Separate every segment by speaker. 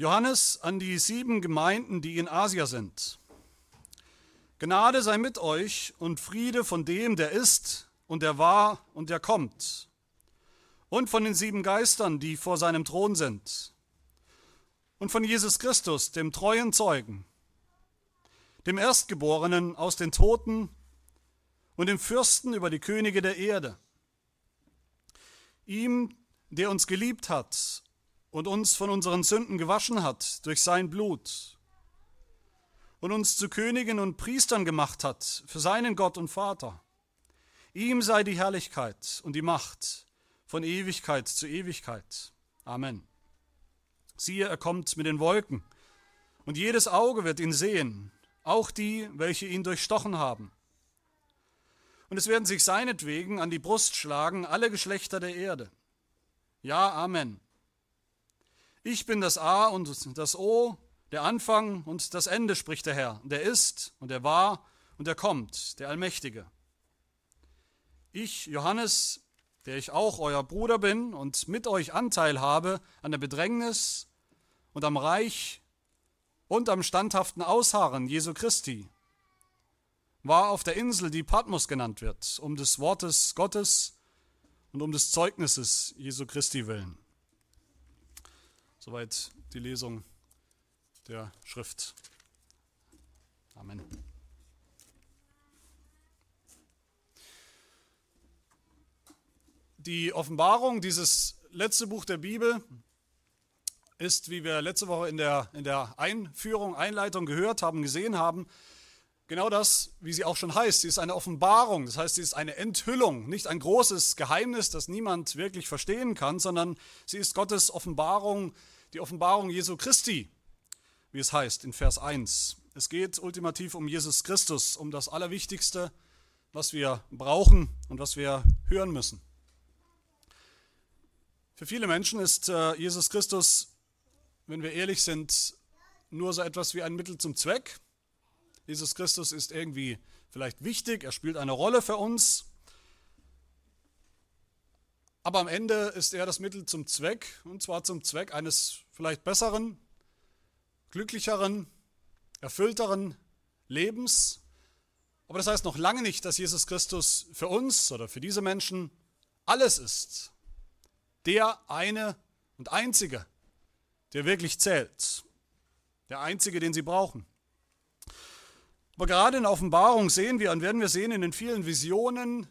Speaker 1: Johannes an die sieben Gemeinden, die in Asia sind. Gnade sei mit euch und Friede von dem, der ist und der war und der kommt, und von den sieben Geistern, die vor seinem Thron sind, und von Jesus Christus, dem treuen Zeugen, dem Erstgeborenen aus den Toten und dem Fürsten über die Könige der Erde, ihm, der uns geliebt hat und uns von unseren Sünden gewaschen hat durch sein Blut und uns zu Königen und Priestern gemacht hat für seinen Gott und Vater. Ihm sei die Herrlichkeit und die Macht von Ewigkeit zu Ewigkeit. Amen. Siehe, er kommt mit den Wolken, und jedes Auge wird ihn sehen, auch die, welche ihn durchstochen haben. Und es werden sich seinetwegen an die Brust schlagen alle Geschlechter der Erde. Ja, Amen. Ich bin das A und das O, der Anfang und das Ende, spricht der Herr, der ist und der war und der kommt, der Allmächtige. Ich, Johannes, der ich auch euer Bruder bin und mit euch Anteil habe an der Bedrängnis und am Reich und am standhaften Ausharren Jesu Christi, war auf der Insel, die Patmos genannt wird, um des Wortes Gottes und um des Zeugnisses Jesu Christi willen. Soweit die Lesung der Schrift. Amen. Die Offenbarung, dieses letzte Buch der Bibel, ist, wie wir letzte Woche in der, in der Einführung, Einleitung gehört haben, gesehen haben, genau das, wie sie auch schon heißt. Sie ist eine Offenbarung, das heißt, sie ist eine Enthüllung, nicht ein großes Geheimnis, das niemand wirklich verstehen kann, sondern sie ist Gottes Offenbarung, die Offenbarung Jesu Christi, wie es heißt in Vers 1. Es geht ultimativ um Jesus Christus, um das Allerwichtigste, was wir brauchen und was wir hören müssen. Für viele Menschen ist äh, Jesus Christus, wenn wir ehrlich sind, nur so etwas wie ein Mittel zum Zweck. Jesus Christus ist irgendwie vielleicht wichtig, er spielt eine Rolle für uns, aber am Ende ist er das Mittel zum Zweck, und zwar zum Zweck eines vielleicht besseren, glücklicheren, erfüllteren Lebens. Aber das heißt noch lange nicht, dass Jesus Christus für uns oder für diese Menschen alles ist. Der eine und einzige, der wirklich zählt. Der einzige, den sie brauchen. Aber gerade in Offenbarung sehen wir und werden wir sehen in den vielen Visionen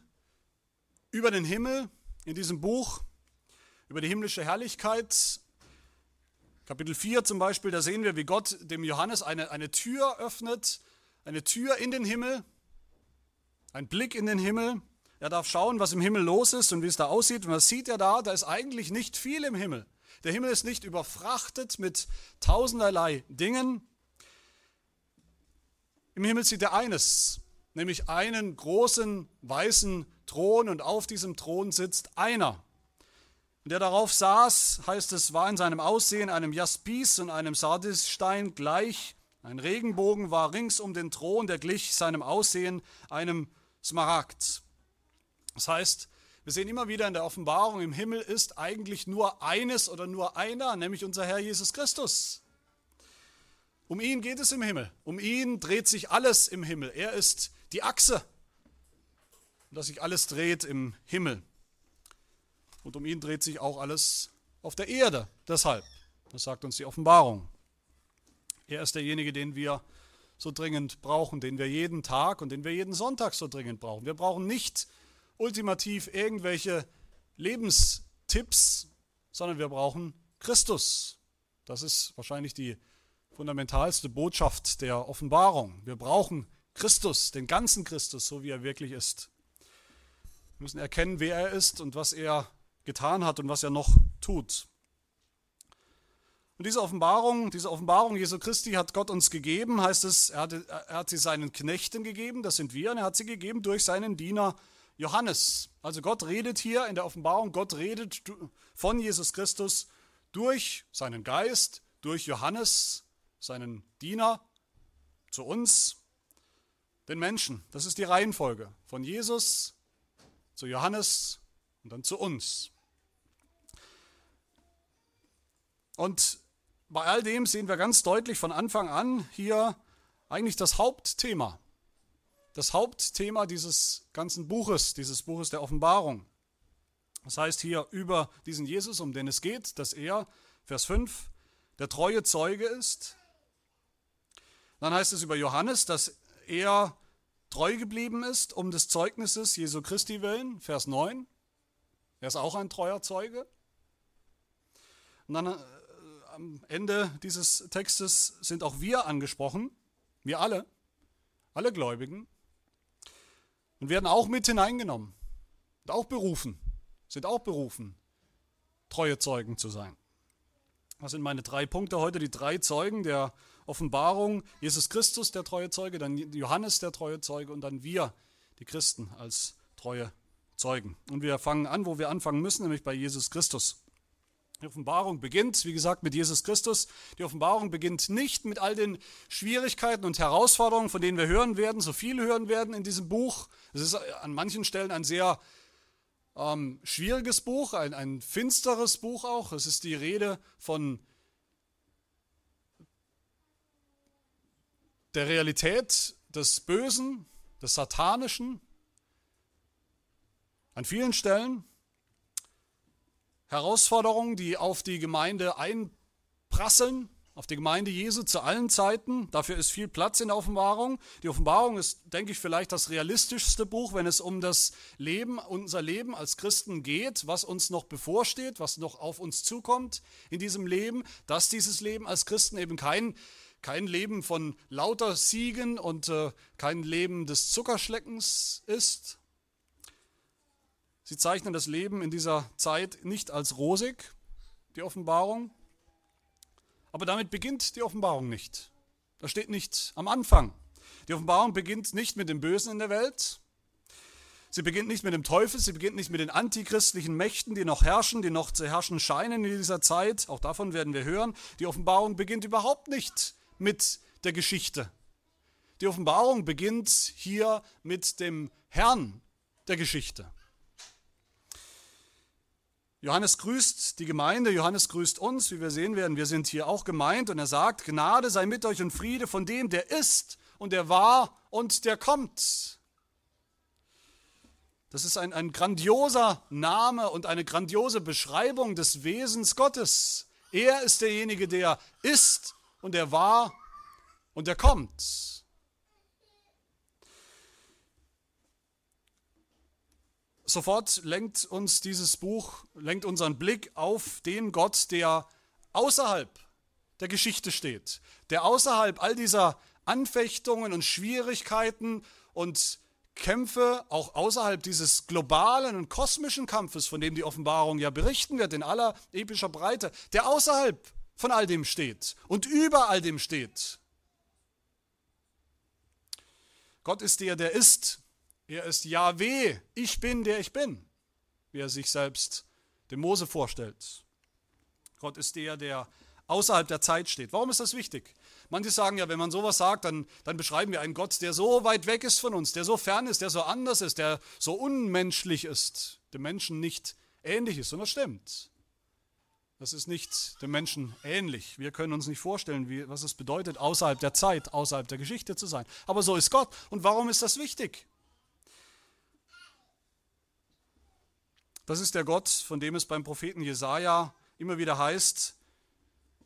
Speaker 1: über den Himmel in diesem Buch, über die himmlische Herrlichkeit, Kapitel 4 zum Beispiel, da sehen wir, wie Gott dem Johannes eine, eine Tür öffnet, eine Tür in den Himmel, ein Blick in den Himmel. Er darf schauen, was im Himmel los ist und wie es da aussieht. Und was sieht er da? Da ist eigentlich nicht viel im Himmel. Der Himmel ist nicht überfrachtet mit tausenderlei Dingen. Im Himmel sieht er eines, nämlich einen großen weißen Thron und auf diesem Thron sitzt einer, und der darauf saß, heißt es, war in seinem Aussehen einem Jaspis und einem Sardisstein gleich. Ein Regenbogen war rings um den Thron, der glich seinem Aussehen einem Smaragd. Das heißt, wir sehen immer wieder in der Offenbarung, im Himmel ist eigentlich nur eines oder nur einer, nämlich unser Herr Jesus Christus. Um ihn geht es im Himmel. Um ihn dreht sich alles im Himmel. Er ist die Achse, dass sich alles dreht im Himmel. Und um ihn dreht sich auch alles auf der Erde. Deshalb, das sagt uns die Offenbarung. Er ist derjenige, den wir so dringend brauchen, den wir jeden Tag und den wir jeden Sonntag so dringend brauchen. Wir brauchen nicht ultimativ irgendwelche Lebenstipps, sondern wir brauchen Christus. Das ist wahrscheinlich die fundamentalste Botschaft der Offenbarung. Wir brauchen Christus, den ganzen Christus, so wie er wirklich ist. Wir müssen erkennen, wer er ist und was er getan hat und was er noch tut. Und diese Offenbarung, diese Offenbarung Jesu Christi hat Gott uns gegeben, heißt es, er hat, er hat sie seinen Knechten gegeben, das sind wir, und er hat sie gegeben durch seinen Diener Johannes. Also Gott redet hier in der Offenbarung, Gott redet von Jesus Christus durch seinen Geist, durch Johannes, seinen Diener, zu uns, den Menschen. Das ist die Reihenfolge von Jesus zu Johannes und dann zu uns. Und bei all dem sehen wir ganz deutlich von Anfang an hier eigentlich das Hauptthema. Das Hauptthema dieses ganzen Buches, dieses Buches der Offenbarung. Das heißt hier über diesen Jesus, um den es geht, dass er, Vers 5, der treue Zeuge ist. Dann heißt es über Johannes, dass er treu geblieben ist um des Zeugnisses Jesu Christi willen, Vers 9. Er ist auch ein treuer Zeuge. Und dann äh, am Ende dieses Textes sind auch wir angesprochen, wir alle, alle Gläubigen, und werden auch mit hineingenommen und auch berufen, sind auch berufen, treue Zeugen zu sein. Das sind meine drei Punkte heute, die drei Zeugen der Offenbarung. Jesus Christus, der treue Zeuge, dann Johannes, der treue Zeuge und dann wir, die Christen, als treue Zeugen. Und wir fangen an, wo wir anfangen müssen, nämlich bei Jesus Christus. Die Offenbarung beginnt, wie gesagt, mit Jesus Christus. Die Offenbarung beginnt nicht mit all den Schwierigkeiten und Herausforderungen, von denen wir hören werden, so viel hören werden in diesem Buch. Es ist an manchen Stellen ein sehr ähm, schwieriges Buch, ein, ein finsteres Buch auch. Es ist die Rede von der Realität des Bösen, des Satanischen. An vielen Stellen Herausforderungen, die auf die Gemeinde einprasseln auf die Gemeinde Jesu zu allen Zeiten. Dafür ist viel Platz in der Offenbarung. Die Offenbarung ist, denke ich, vielleicht das realistischste Buch, wenn es um das Leben, unser Leben als Christen geht, was uns noch bevorsteht, was noch auf uns zukommt in diesem Leben, dass dieses Leben als Christen eben kein, kein Leben von lauter Siegen und äh, kein Leben des Zuckerschleckens ist. Sie zeichnen das Leben in dieser Zeit nicht als rosig, die Offenbarung, aber damit beginnt die Offenbarung nicht. Das steht nicht am Anfang. Die Offenbarung beginnt nicht mit dem Bösen in der Welt. Sie beginnt nicht mit dem Teufel, sie beginnt nicht mit den antichristlichen Mächten, die noch herrschen, die noch zu herrschen scheinen in dieser Zeit. Auch davon werden wir hören. Die Offenbarung beginnt überhaupt nicht mit der Geschichte. Die Offenbarung beginnt hier mit dem Herrn der Geschichte. Johannes grüßt die Gemeinde, Johannes grüßt uns, wie wir sehen werden. Wir sind hier auch gemeint und er sagt, Gnade sei mit euch und Friede von dem, der ist und der war und der kommt. Das ist ein, ein grandioser Name und eine grandiose Beschreibung des Wesens Gottes. Er ist derjenige, der ist und der war und der kommt. sofort lenkt uns dieses Buch, lenkt unseren Blick auf den Gott, der außerhalb der Geschichte steht, der außerhalb all dieser Anfechtungen und Schwierigkeiten und Kämpfe, auch außerhalb dieses globalen und kosmischen Kampfes, von dem die Offenbarung ja berichten wird, in aller epischer Breite, der außerhalb von all dem steht und über all dem steht. Gott ist der, der ist, er ist Yahweh, ich bin der ich bin, wie er sich selbst dem Mose vorstellt. Gott ist der, der außerhalb der Zeit steht. Warum ist das wichtig? Manche sagen ja, wenn man sowas sagt, dann, dann beschreiben wir einen Gott, der so weit weg ist von uns, der so fern ist, der so anders ist, der so unmenschlich ist, dem Menschen nicht ähnlich ist. Und das stimmt. Das ist nicht dem Menschen ähnlich. Wir können uns nicht vorstellen, wie, was es bedeutet, außerhalb der Zeit, außerhalb der Geschichte zu sein. Aber so ist Gott. Und warum ist das wichtig? Das ist der Gott, von dem es beim Propheten Jesaja immer wieder heißt,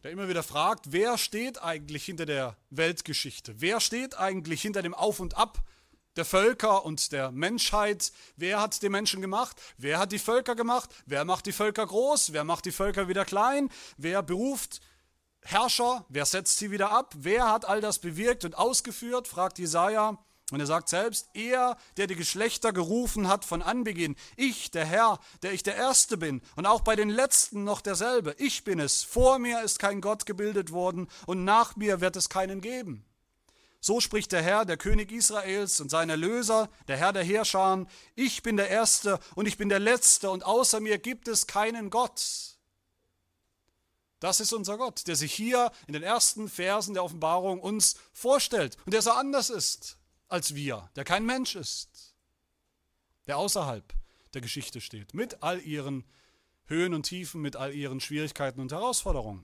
Speaker 1: der immer wieder fragt, wer steht eigentlich hinter der Weltgeschichte? Wer steht eigentlich hinter dem Auf und Ab der Völker und der Menschheit? Wer hat die Menschen gemacht? Wer hat die Völker gemacht? Wer macht die Völker groß? Wer macht die Völker wieder klein? Wer beruft Herrscher? Wer setzt sie wieder ab? Wer hat all das bewirkt und ausgeführt? fragt Jesaja. Und er sagt selbst, er, der die Geschlechter gerufen hat von Anbeginn, ich, der Herr, der ich der Erste bin und auch bei den Letzten noch derselbe, ich bin es, vor mir ist kein Gott gebildet worden und nach mir wird es keinen geben. So spricht der Herr, der König Israels und sein Erlöser, der Herr der Heerscharen, ich bin der Erste und ich bin der Letzte und außer mir gibt es keinen Gott. Das ist unser Gott, der sich hier in den ersten Versen der Offenbarung uns vorstellt und der so anders ist als wir, der kein Mensch ist, der außerhalb der Geschichte steht, mit all ihren Höhen und Tiefen, mit all ihren Schwierigkeiten und Herausforderungen.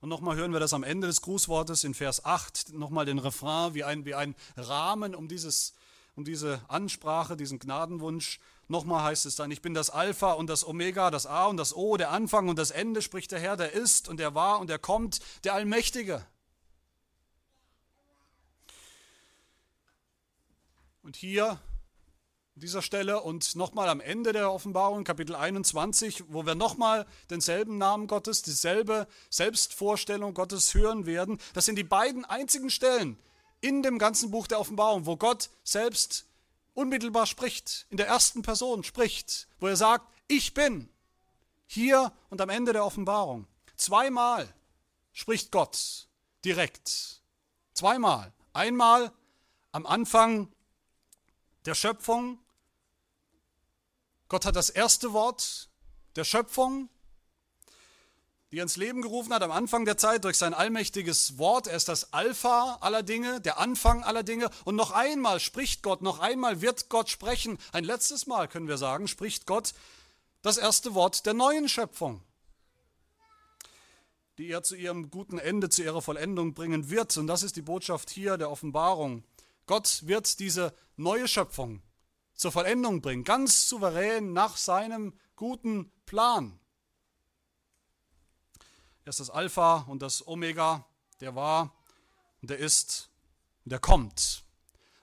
Speaker 1: Und nochmal hören wir das am Ende des Grußwortes in Vers 8, nochmal den Refrain wie ein, wie ein Rahmen um, dieses, um diese Ansprache, diesen Gnadenwunsch. Nochmal heißt es dann, ich bin das Alpha und das Omega, das A und das O, der Anfang und das Ende, spricht der Herr, der ist und der war und der kommt, der Allmächtige. Und hier dieser Stelle und nochmal am Ende der Offenbarung, Kapitel 21, wo wir nochmal denselben Namen Gottes, dieselbe Selbstvorstellung Gottes hören werden. Das sind die beiden einzigen Stellen in dem ganzen Buch der Offenbarung, wo Gott selbst unmittelbar spricht, in der ersten Person spricht, wo er sagt, ich bin. Hier und am Ende der Offenbarung. Zweimal spricht Gott direkt. Zweimal. Einmal am Anfang der Schöpfung. Gott hat das erste Wort der Schöpfung, die er ins Leben gerufen hat am Anfang der Zeit durch sein allmächtiges Wort. Er ist das Alpha aller Dinge, der Anfang aller Dinge. Und noch einmal spricht Gott, noch einmal wird Gott sprechen. Ein letztes Mal können wir sagen, spricht Gott das erste Wort der neuen Schöpfung, die er zu ihrem guten Ende, zu ihrer Vollendung bringen wird. Und das ist die Botschaft hier der Offenbarung. Gott wird diese neue Schöpfung zur Vollendung bringen, ganz souverän nach seinem guten Plan. Er ist das Alpha und das Omega, der war und der ist und der kommt.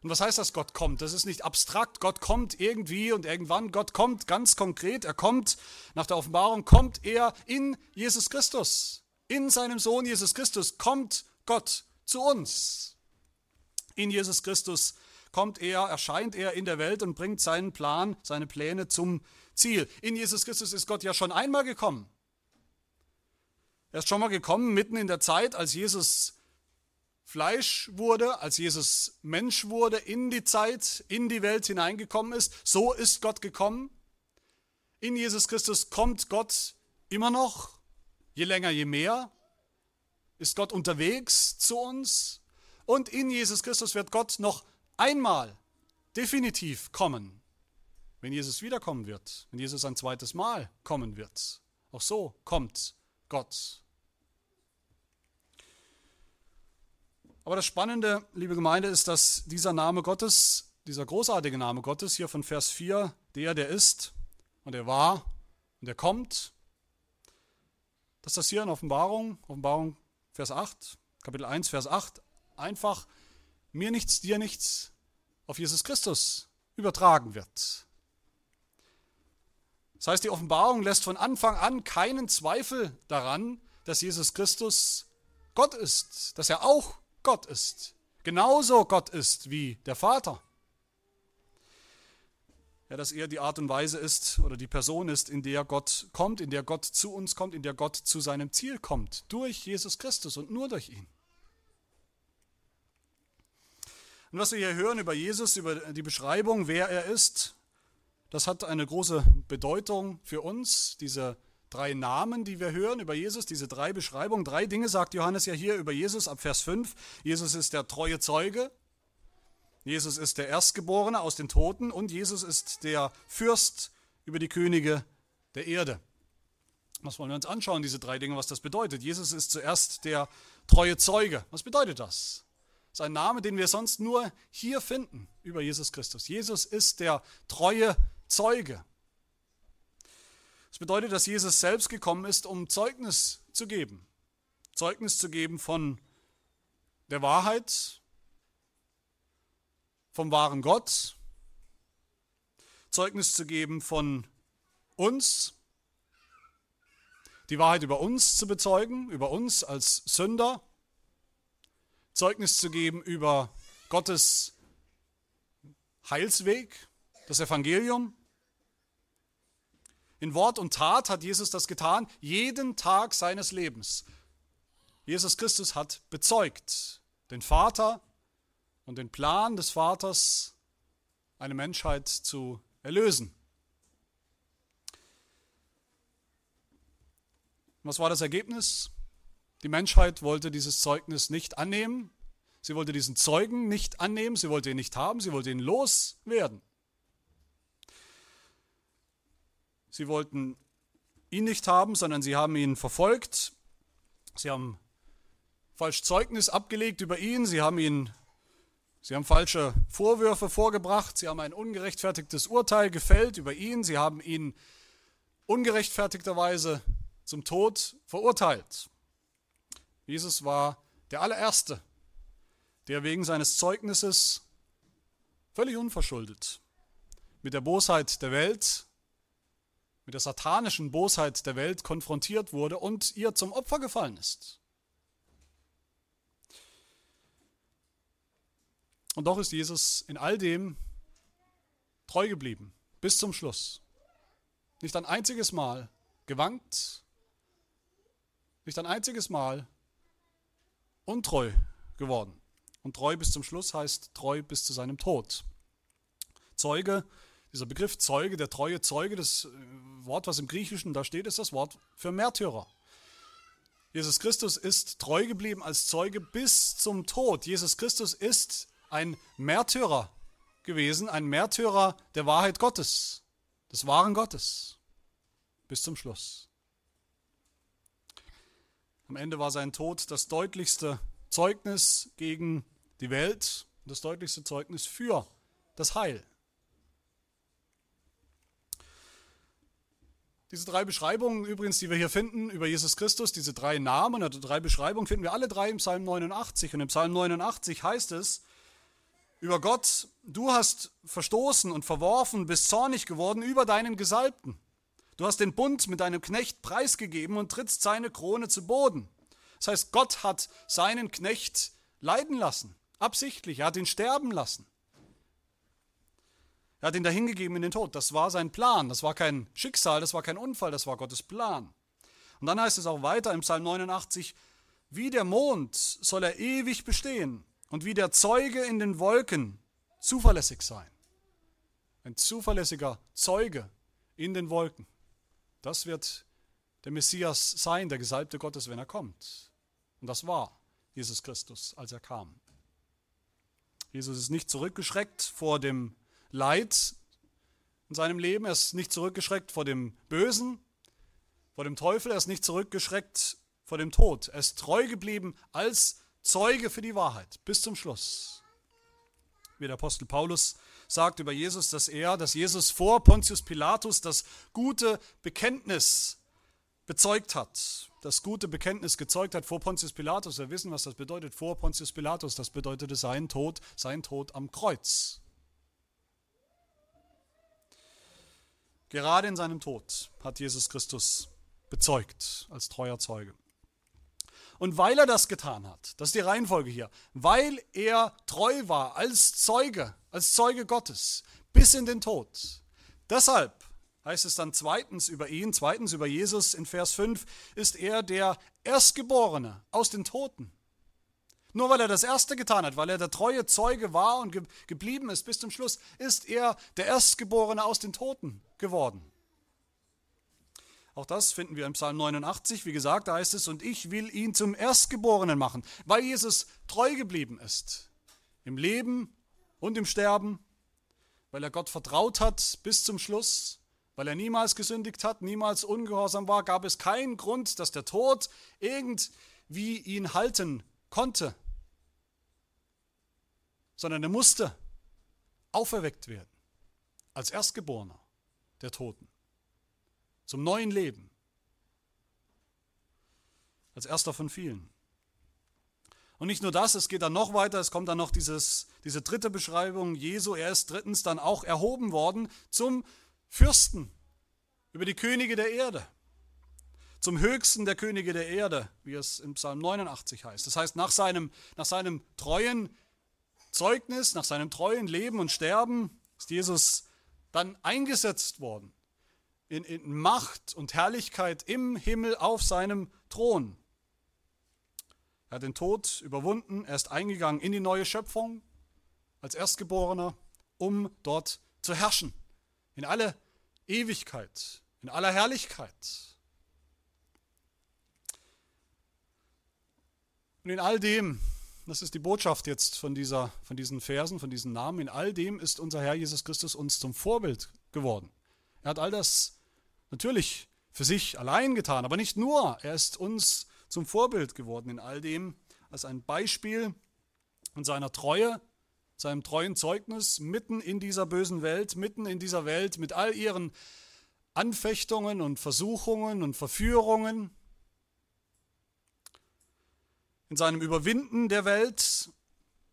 Speaker 1: Und was heißt das, Gott kommt? Das ist nicht abstrakt, Gott kommt irgendwie und irgendwann, Gott kommt ganz konkret, er kommt nach der Offenbarung, kommt er in Jesus Christus. In seinem Sohn Jesus Christus kommt Gott zu uns. In Jesus Christus kommt er, erscheint er in der Welt und bringt seinen Plan, seine Pläne zum Ziel. In Jesus Christus ist Gott ja schon einmal gekommen. Er ist schon mal gekommen mitten in der Zeit, als Jesus Fleisch wurde, als Jesus Mensch wurde, in die Zeit, in die Welt hineingekommen ist. So ist Gott gekommen. In Jesus Christus kommt Gott immer noch, je länger, je mehr. Ist Gott unterwegs zu uns, und in Jesus Christus wird Gott noch einmal definitiv kommen, wenn Jesus wiederkommen wird, wenn Jesus ein zweites Mal kommen wird. Auch so kommt Gott. Aber das Spannende, liebe Gemeinde, ist, dass dieser Name Gottes, dieser großartige Name Gottes hier von Vers 4, der, der ist und der war und der kommt, dass das hier in Offenbarung, Offenbarung Vers 8, Kapitel 1, Vers 8, einfach mir nichts, dir nichts auf Jesus Christus übertragen wird. Das heißt, die Offenbarung lässt von Anfang an keinen Zweifel daran, dass Jesus Christus Gott ist, dass er auch Gott ist, genauso Gott ist wie der Vater. Ja, dass er die Art und Weise ist oder die Person ist, in der Gott kommt, in der Gott zu uns kommt, in der Gott zu seinem Ziel kommt, durch Jesus Christus und nur durch ihn. Und was wir hier hören über Jesus, über die Beschreibung, wer er ist, das hat eine große Bedeutung für uns. Diese drei Namen, die wir hören über Jesus, diese drei Beschreibungen, drei Dinge sagt Johannes ja hier über Jesus ab Vers 5. Jesus ist der treue Zeuge, Jesus ist der Erstgeborene aus den Toten und Jesus ist der Fürst über die Könige der Erde. Was wollen wir uns anschauen, diese drei Dinge, was das bedeutet? Jesus ist zuerst der treue Zeuge. Was bedeutet das? Ist ein Name, den wir sonst nur hier finden über Jesus Christus. Jesus ist der treue Zeuge. Das bedeutet, dass Jesus selbst gekommen ist, um Zeugnis zu geben. Zeugnis zu geben von der Wahrheit, vom wahren Gott, Zeugnis zu geben von uns, die Wahrheit über uns zu bezeugen, über uns als Sünder, Zeugnis zu geben über Gottes Heilsweg, das Evangelium. In Wort und Tat hat Jesus das getan, jeden Tag seines Lebens. Jesus Christus hat bezeugt den Vater und den Plan des Vaters, eine Menschheit zu erlösen. Was war das Ergebnis? Die Menschheit wollte dieses Zeugnis nicht annehmen. Sie wollte diesen Zeugen nicht annehmen. Sie wollte ihn nicht haben. Sie wollte ihn loswerden. Sie wollten ihn nicht haben, sondern sie haben ihn verfolgt. Sie haben falsch Zeugnis abgelegt über ihn, sie haben ihn Sie haben falsche Vorwürfe vorgebracht, sie haben ein ungerechtfertigtes Urteil gefällt über ihn, sie haben ihn ungerechtfertigterweise zum Tod verurteilt. Jesus war der allererste, der wegen seines Zeugnisses völlig unverschuldet mit der Bosheit der Welt, mit der satanischen Bosheit der Welt konfrontiert wurde und ihr zum Opfer gefallen ist. Und doch ist Jesus in all dem treu geblieben, bis zum Schluss. Nicht ein einziges Mal gewankt, nicht ein einziges Mal untreu geworden. Und treu bis zum Schluss heißt treu bis zu seinem Tod. Zeuge, dieser Begriff Zeuge, der treue Zeuge, das äh, Wort, was im Griechischen da steht, ist das Wort für Märtyrer. Jesus Christus ist treu geblieben als Zeuge bis zum Tod. Jesus Christus ist ein Märtyrer gewesen, ein Märtyrer der Wahrheit Gottes, des wahren Gottes, bis zum Schluss. Am Ende war sein Tod das deutlichste Zeugnis gegen die Welt, das deutlichste Zeugnis für das Heil. Diese drei Beschreibungen übrigens, die wir hier finden über Jesus Christus, diese drei Namen oder drei Beschreibungen finden wir alle drei im Psalm 89. Und im Psalm 89 heißt es, über Gott, du hast verstoßen und verworfen, bist zornig geworden über deinen Gesalbten. Du hast den Bund mit deinem Knecht preisgegeben und trittst seine Krone zu Boden. Das heißt, Gott hat seinen Knecht leiden lassen, absichtlich, er hat ihn sterben lassen. Er hat ihn dahingegeben in den Tod. Das war sein Plan, das war kein Schicksal, das war kein Unfall, das war Gottes Plan. Und dann heißt es auch weiter im Psalm 89, wie der Mond soll er ewig bestehen und wie der Zeuge in den Wolken zuverlässig sein. Ein zuverlässiger Zeuge in den Wolken. Das wird der Messias sein, der Gesalbte Gottes, wenn er kommt. Und das war Jesus Christus, als er kam. Jesus ist nicht zurückgeschreckt vor dem Leid in seinem Leben, er ist nicht zurückgeschreckt vor dem Bösen, vor dem Teufel, er ist nicht zurückgeschreckt vor dem Tod. Er ist treu geblieben als Zeuge für die Wahrheit bis zum Schluss. Wie der Apostel Paulus sagt über Jesus, dass er, dass Jesus vor Pontius Pilatus das gute Bekenntnis bezeugt hat. Das gute Bekenntnis gezeugt hat vor Pontius Pilatus. Wir wissen, was das bedeutet vor Pontius Pilatus. Das bedeutete sein Tod, sein Tod am Kreuz. Gerade in seinem Tod hat Jesus Christus bezeugt als treuer Zeuge. Und weil er das getan hat, das ist die Reihenfolge hier, weil er treu war als Zeuge, als Zeuge Gottes bis in den Tod. Deshalb heißt es dann zweitens über ihn, zweitens über Jesus in Vers 5, ist er der Erstgeborene aus den Toten. Nur weil er das Erste getan hat, weil er der treue Zeuge war und geblieben ist bis zum Schluss, ist er der Erstgeborene aus den Toten geworden. Auch das finden wir im Psalm 89. Wie gesagt, da heißt es, und ich will ihn zum Erstgeborenen machen, weil Jesus treu geblieben ist. Im Leben und im Sterben, weil er Gott vertraut hat bis zum Schluss, weil er niemals gesündigt hat, niemals ungehorsam war, gab es keinen Grund, dass der Tod irgendwie ihn halten konnte, sondern er musste auferweckt werden als Erstgeborener der Toten zum neuen Leben. Als erster von vielen. Und nicht nur das, es geht dann noch weiter, es kommt dann noch dieses, diese dritte Beschreibung Jesu. Er ist drittens dann auch erhoben worden zum Fürsten über die Könige der Erde. Zum höchsten der Könige der Erde, wie es im Psalm 89 heißt. Das heißt, nach seinem, nach seinem treuen Zeugnis, nach seinem treuen Leben und Sterben ist Jesus dann eingesetzt worden in, in Macht und Herrlichkeit im Himmel auf seinem Thron. Er hat den Tod überwunden, er ist eingegangen in die neue Schöpfung als Erstgeborener, um dort zu herrschen, in alle Ewigkeit, in aller Herrlichkeit. Und in all dem, das ist die Botschaft jetzt von, dieser, von diesen Versen, von diesen Namen, in all dem ist unser Herr Jesus Christus uns zum Vorbild geworden. Er hat all das natürlich für sich allein getan, aber nicht nur. Er ist uns zum Vorbild geworden in all dem, als ein Beispiel in seiner Treue, seinem treuen Zeugnis, mitten in dieser bösen Welt, mitten in dieser Welt mit all ihren Anfechtungen und Versuchungen und Verführungen, in seinem Überwinden der Welt,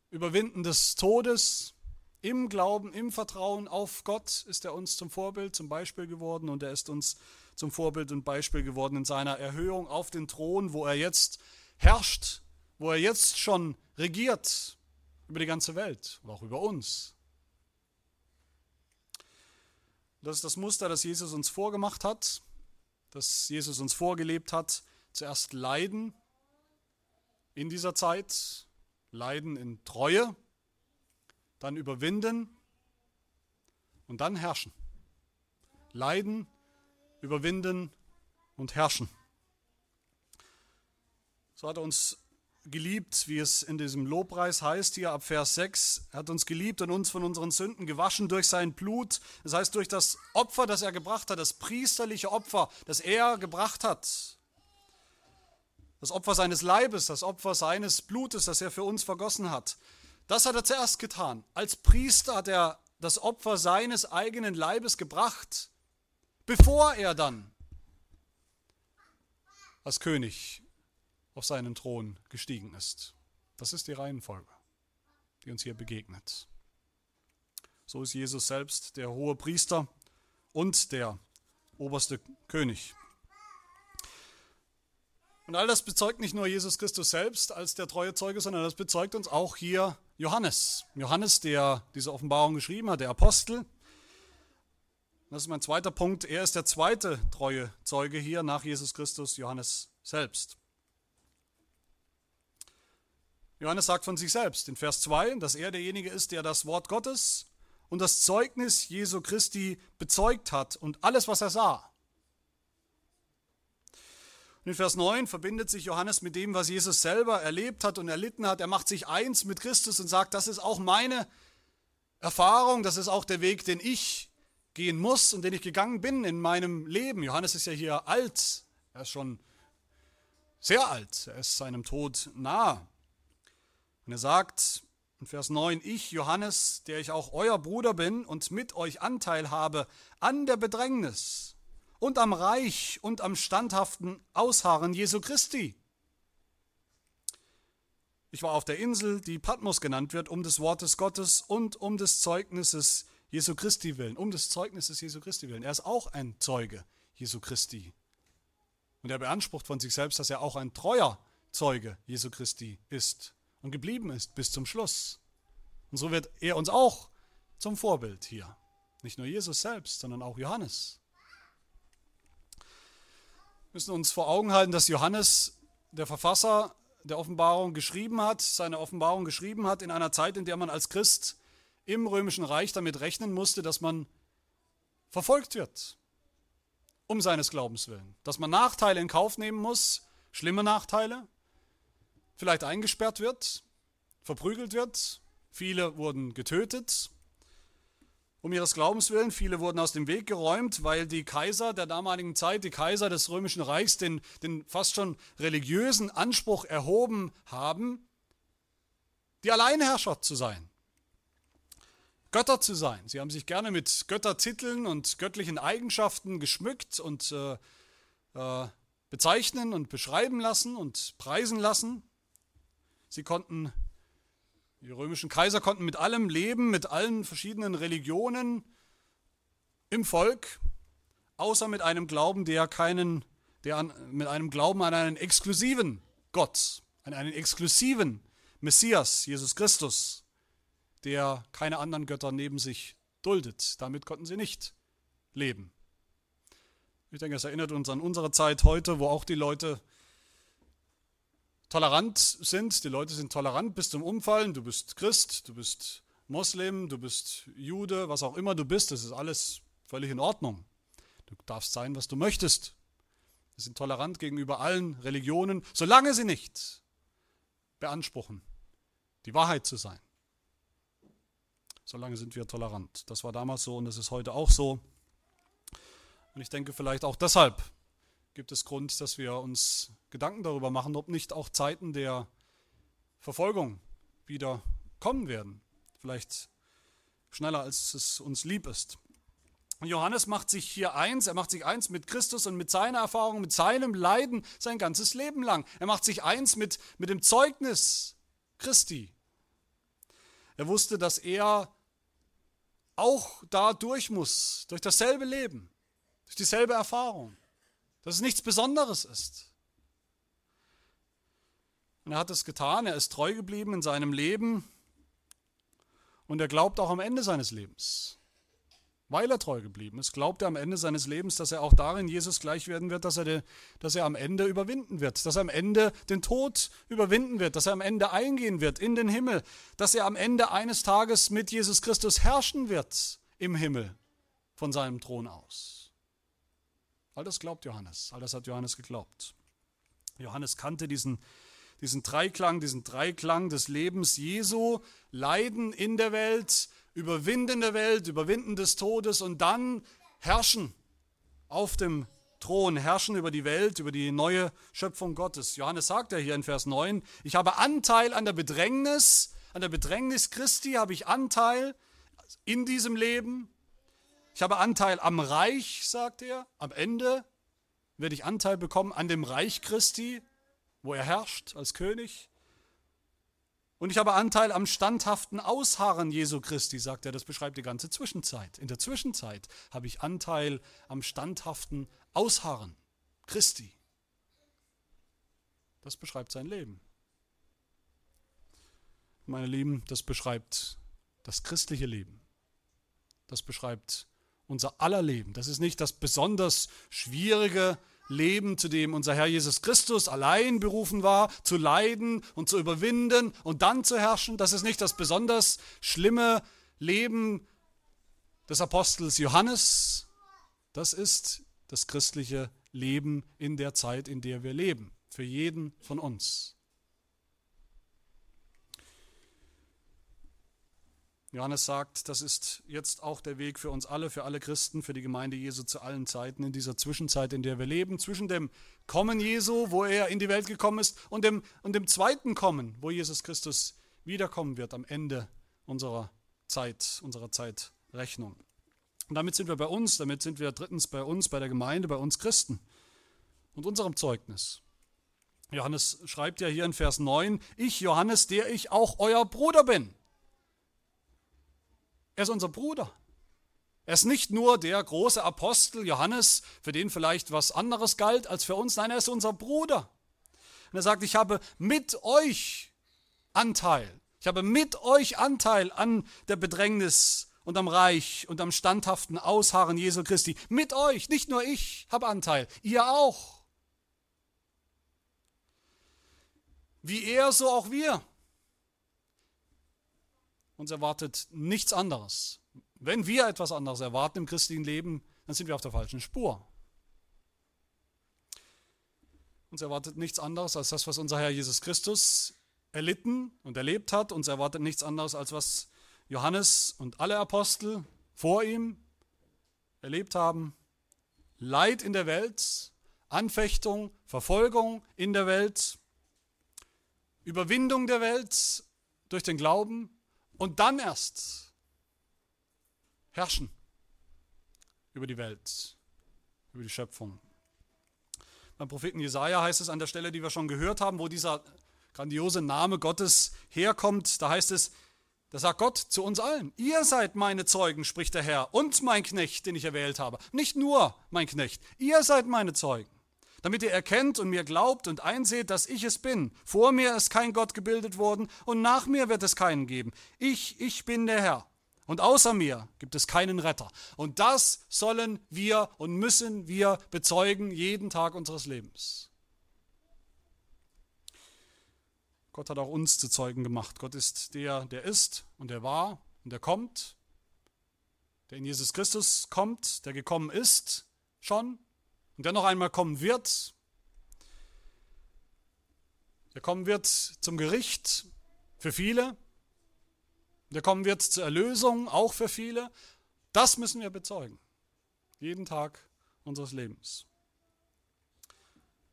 Speaker 1: Überwinden des Todes, im Glauben, im Vertrauen auf Gott ist er uns zum Vorbild, zum Beispiel geworden und er ist uns zum Vorbild und Beispiel geworden in seiner Erhöhung auf den Thron, wo er jetzt herrscht, wo er jetzt schon regiert über die ganze Welt und auch über uns. Das ist das Muster, das Jesus uns vorgemacht hat, das Jesus uns vorgelebt hat. Zuerst Leiden in dieser Zeit, Leiden in Treue, dann überwinden und dann herrschen. Leiden, überwinden und herrschen. So hat er uns geliebt, wie es in diesem Lobpreis heißt, hier ab Vers 6. Er hat uns geliebt und uns von unseren Sünden gewaschen durch sein Blut. Das heißt, durch das Opfer, das er gebracht hat, das priesterliche Opfer, das er gebracht hat. Das Opfer seines Leibes, das Opfer seines Blutes, das er für uns vergossen hat. Das hat er zuerst getan. Als Priester hat er das Opfer seines eigenen Leibes gebracht, bevor er dann als König auf seinen Thron gestiegen ist. Das ist die Reihenfolge, die uns hier begegnet. So ist Jesus selbst der hohe Priester und der oberste König. Und all das bezeugt nicht nur Jesus Christus selbst als der treue Zeuge, sondern das bezeugt uns auch hier Johannes. Johannes, der diese Offenbarung geschrieben hat, der Apostel. Das ist mein zweiter Punkt. Er ist der zweite treue Zeuge hier nach Jesus Christus, Johannes selbst. Johannes sagt von sich selbst in Vers 2, dass er derjenige ist, der das Wort Gottes und das Zeugnis Jesu Christi bezeugt hat und alles, was er sah. Und in Vers 9 verbindet sich Johannes mit dem, was Jesus selber erlebt hat und erlitten hat. Er macht sich eins mit Christus und sagt, das ist auch meine Erfahrung, das ist auch der Weg, den ich gehen muss und den ich gegangen bin in meinem Leben. Johannes ist ja hier alt, er ist schon sehr alt, er ist seinem Tod nahe. Und er sagt in Vers 9, ich, Johannes, der ich auch euer Bruder bin und mit euch Anteil habe an der Bedrängnis und am Reich und am standhaften Ausharren Jesu Christi. Ich war auf der Insel, die Patmos genannt wird, um des Wortes Gottes und um des Zeugnisses Jesu Christi willen, um des Zeugnisses Jesu Christi willen. Er ist auch ein Zeuge Jesu Christi. Und er beansprucht von sich selbst, dass er auch ein treuer Zeuge Jesu Christi ist und geblieben ist bis zum Schluss. Und so wird er uns auch zum Vorbild hier. Nicht nur Jesus selbst, sondern auch Johannes. Wir müssen uns vor Augen halten, dass Johannes, der Verfasser der Offenbarung, geschrieben hat, seine Offenbarung geschrieben hat in einer Zeit, in der man als Christ im römischen Reich damit rechnen musste, dass man verfolgt wird, um seines Glaubens willen. Dass man Nachteile in Kauf nehmen muss, schlimme Nachteile, vielleicht eingesperrt wird, verprügelt wird. Viele wurden getötet um ihres Glaubens willen. Viele wurden aus dem Weg geräumt, weil die Kaiser der damaligen Zeit, die Kaiser des Römischen Reichs, den, den fast schon religiösen Anspruch erhoben haben, die Alleinherrscher zu sein. Götter zu sein. Sie haben sich gerne mit Göttertiteln und göttlichen Eigenschaften geschmückt und äh, äh, bezeichnen und beschreiben lassen und preisen lassen. Sie konnten, römischen Kaiser konnten mit allem leben, mit allen verschiedenen Religionen im Volk, außer mit einem Glauben, der keinen, der an, mit einem Glauben an einen exklusiven Gott, an einen exklusiven Messias, Jesus Christus, der keine anderen Götter neben sich duldet. Damit konnten sie nicht leben. Ich denke, es erinnert uns an unsere Zeit heute, wo auch die Leute tolerant sind. Die Leute sind tolerant bis zum Umfallen. Du bist Christ, du bist Moslem, du bist Jude, was auch immer du bist. Das ist alles völlig in Ordnung. Du darfst sein, was du möchtest. Wir sind tolerant gegenüber allen Religionen, solange sie nicht beanspruchen, die Wahrheit zu sein. Solange sind wir tolerant. Das war damals so und das ist heute auch so. Und ich denke vielleicht auch deshalb gibt es Grund, dass wir uns Gedanken darüber machen, ob nicht auch Zeiten der Verfolgung wieder kommen werden. Vielleicht schneller, als es uns lieb ist. Johannes macht sich hier eins, er macht sich eins mit Christus und mit seiner Erfahrung, mit seinem Leiden sein ganzes Leben lang. Er macht sich eins mit, mit dem Zeugnis Christi. Er wusste, dass er auch da durch muss, durch dasselbe Leben, durch dieselbe Erfahrung, dass es nichts Besonderes ist. Und er hat es getan, er ist treu geblieben in seinem Leben und er glaubt auch am Ende seines Lebens weil er treu geblieben ist, glaubt er am Ende seines Lebens, dass er auch darin Jesus gleich werden wird, dass er, de, dass er am Ende überwinden wird, dass er am Ende den Tod überwinden wird, dass er am Ende eingehen wird in den Himmel, dass er am Ende eines Tages mit Jesus Christus herrschen wird im Himmel von seinem Thron aus. All das glaubt Johannes, all das hat Johannes geglaubt. Johannes kannte diesen, diesen Dreiklang, diesen Dreiklang des Lebens Jesu, Leiden in der Welt, Überwinden der Welt, Überwinden des Todes und dann herrschen auf dem Thron, herrschen über die Welt, über die neue Schöpfung Gottes. Johannes sagt ja hier in Vers 9, ich habe Anteil an der Bedrängnis, an der Bedrängnis Christi habe ich Anteil in diesem Leben. Ich habe Anteil am Reich, sagt er. Am Ende werde ich Anteil bekommen an dem Reich Christi, wo er herrscht als König. Und ich habe Anteil am standhaften Ausharren Jesu Christi, sagt er. Das beschreibt die ganze Zwischenzeit. In der Zwischenzeit habe ich Anteil am standhaften Ausharren Christi. Das beschreibt sein Leben. Meine Lieben, das beschreibt das christliche Leben. Das beschreibt unser aller Leben. Das ist nicht das besonders schwierige Leben, zu dem unser Herr Jesus Christus allein berufen war, zu leiden und zu überwinden und dann zu herrschen. Das ist nicht das besonders schlimme Leben des Apostels Johannes. Das ist das christliche Leben in der Zeit, in der wir leben, für jeden von uns. Johannes sagt, das ist jetzt auch der Weg für uns alle, für alle Christen, für die Gemeinde Jesu zu allen Zeiten, in dieser Zwischenzeit, in der wir leben, zwischen dem Kommen Jesu, wo er in die Welt gekommen ist, und dem, und dem zweiten Kommen, wo Jesus Christus wiederkommen wird am Ende unserer Zeit, unserer Zeitrechnung. Und damit sind wir bei uns, damit sind wir drittens bei uns, bei der Gemeinde, bei uns Christen und unserem Zeugnis. Johannes schreibt ja hier in Vers 9, ich Johannes, der ich auch euer Bruder bin. Er ist unser Bruder. Er ist nicht nur der große Apostel Johannes, für den vielleicht was anderes galt als für uns. Nein, er ist unser Bruder. Und er sagt, ich habe mit euch Anteil. Ich habe mit euch Anteil an der Bedrängnis und am Reich und am standhaften Ausharren Jesu Christi. Mit euch, nicht nur ich habe Anteil, ihr auch. Wie er, so auch wir. Uns erwartet nichts anderes. Wenn wir etwas anderes erwarten im christlichen Leben, dann sind wir auf der falschen Spur. Uns erwartet nichts anderes als das, was unser Herr Jesus Christus erlitten und erlebt hat. Uns erwartet nichts anderes als was Johannes und alle Apostel vor ihm erlebt haben. Leid in der Welt, Anfechtung, Verfolgung in der Welt, Überwindung der Welt durch den Glauben, und dann erst herrschen über die Welt, über die Schöpfung. Beim Propheten Jesaja heißt es an der Stelle, die wir schon gehört haben, wo dieser grandiose Name Gottes herkommt, da heißt es, da sagt Gott zu uns allen, ihr seid meine Zeugen, spricht der Herr, und mein Knecht, den ich erwählt habe. Nicht nur mein Knecht, ihr seid meine Zeugen damit ihr erkennt und mir glaubt und einseht, dass ich es bin. Vor mir ist kein Gott gebildet worden und nach mir wird es keinen geben. Ich, ich bin der Herr. Und außer mir gibt es keinen Retter. Und das sollen wir und müssen wir bezeugen jeden Tag unseres Lebens. Gott hat auch uns zu Zeugen gemacht. Gott ist der, der ist und der war und der kommt, der in Jesus Christus kommt, der gekommen ist schon und der noch einmal kommen wird, der kommen wird zum Gericht für viele, der kommen wird zur Erlösung auch für viele, das müssen wir bezeugen, jeden Tag unseres Lebens.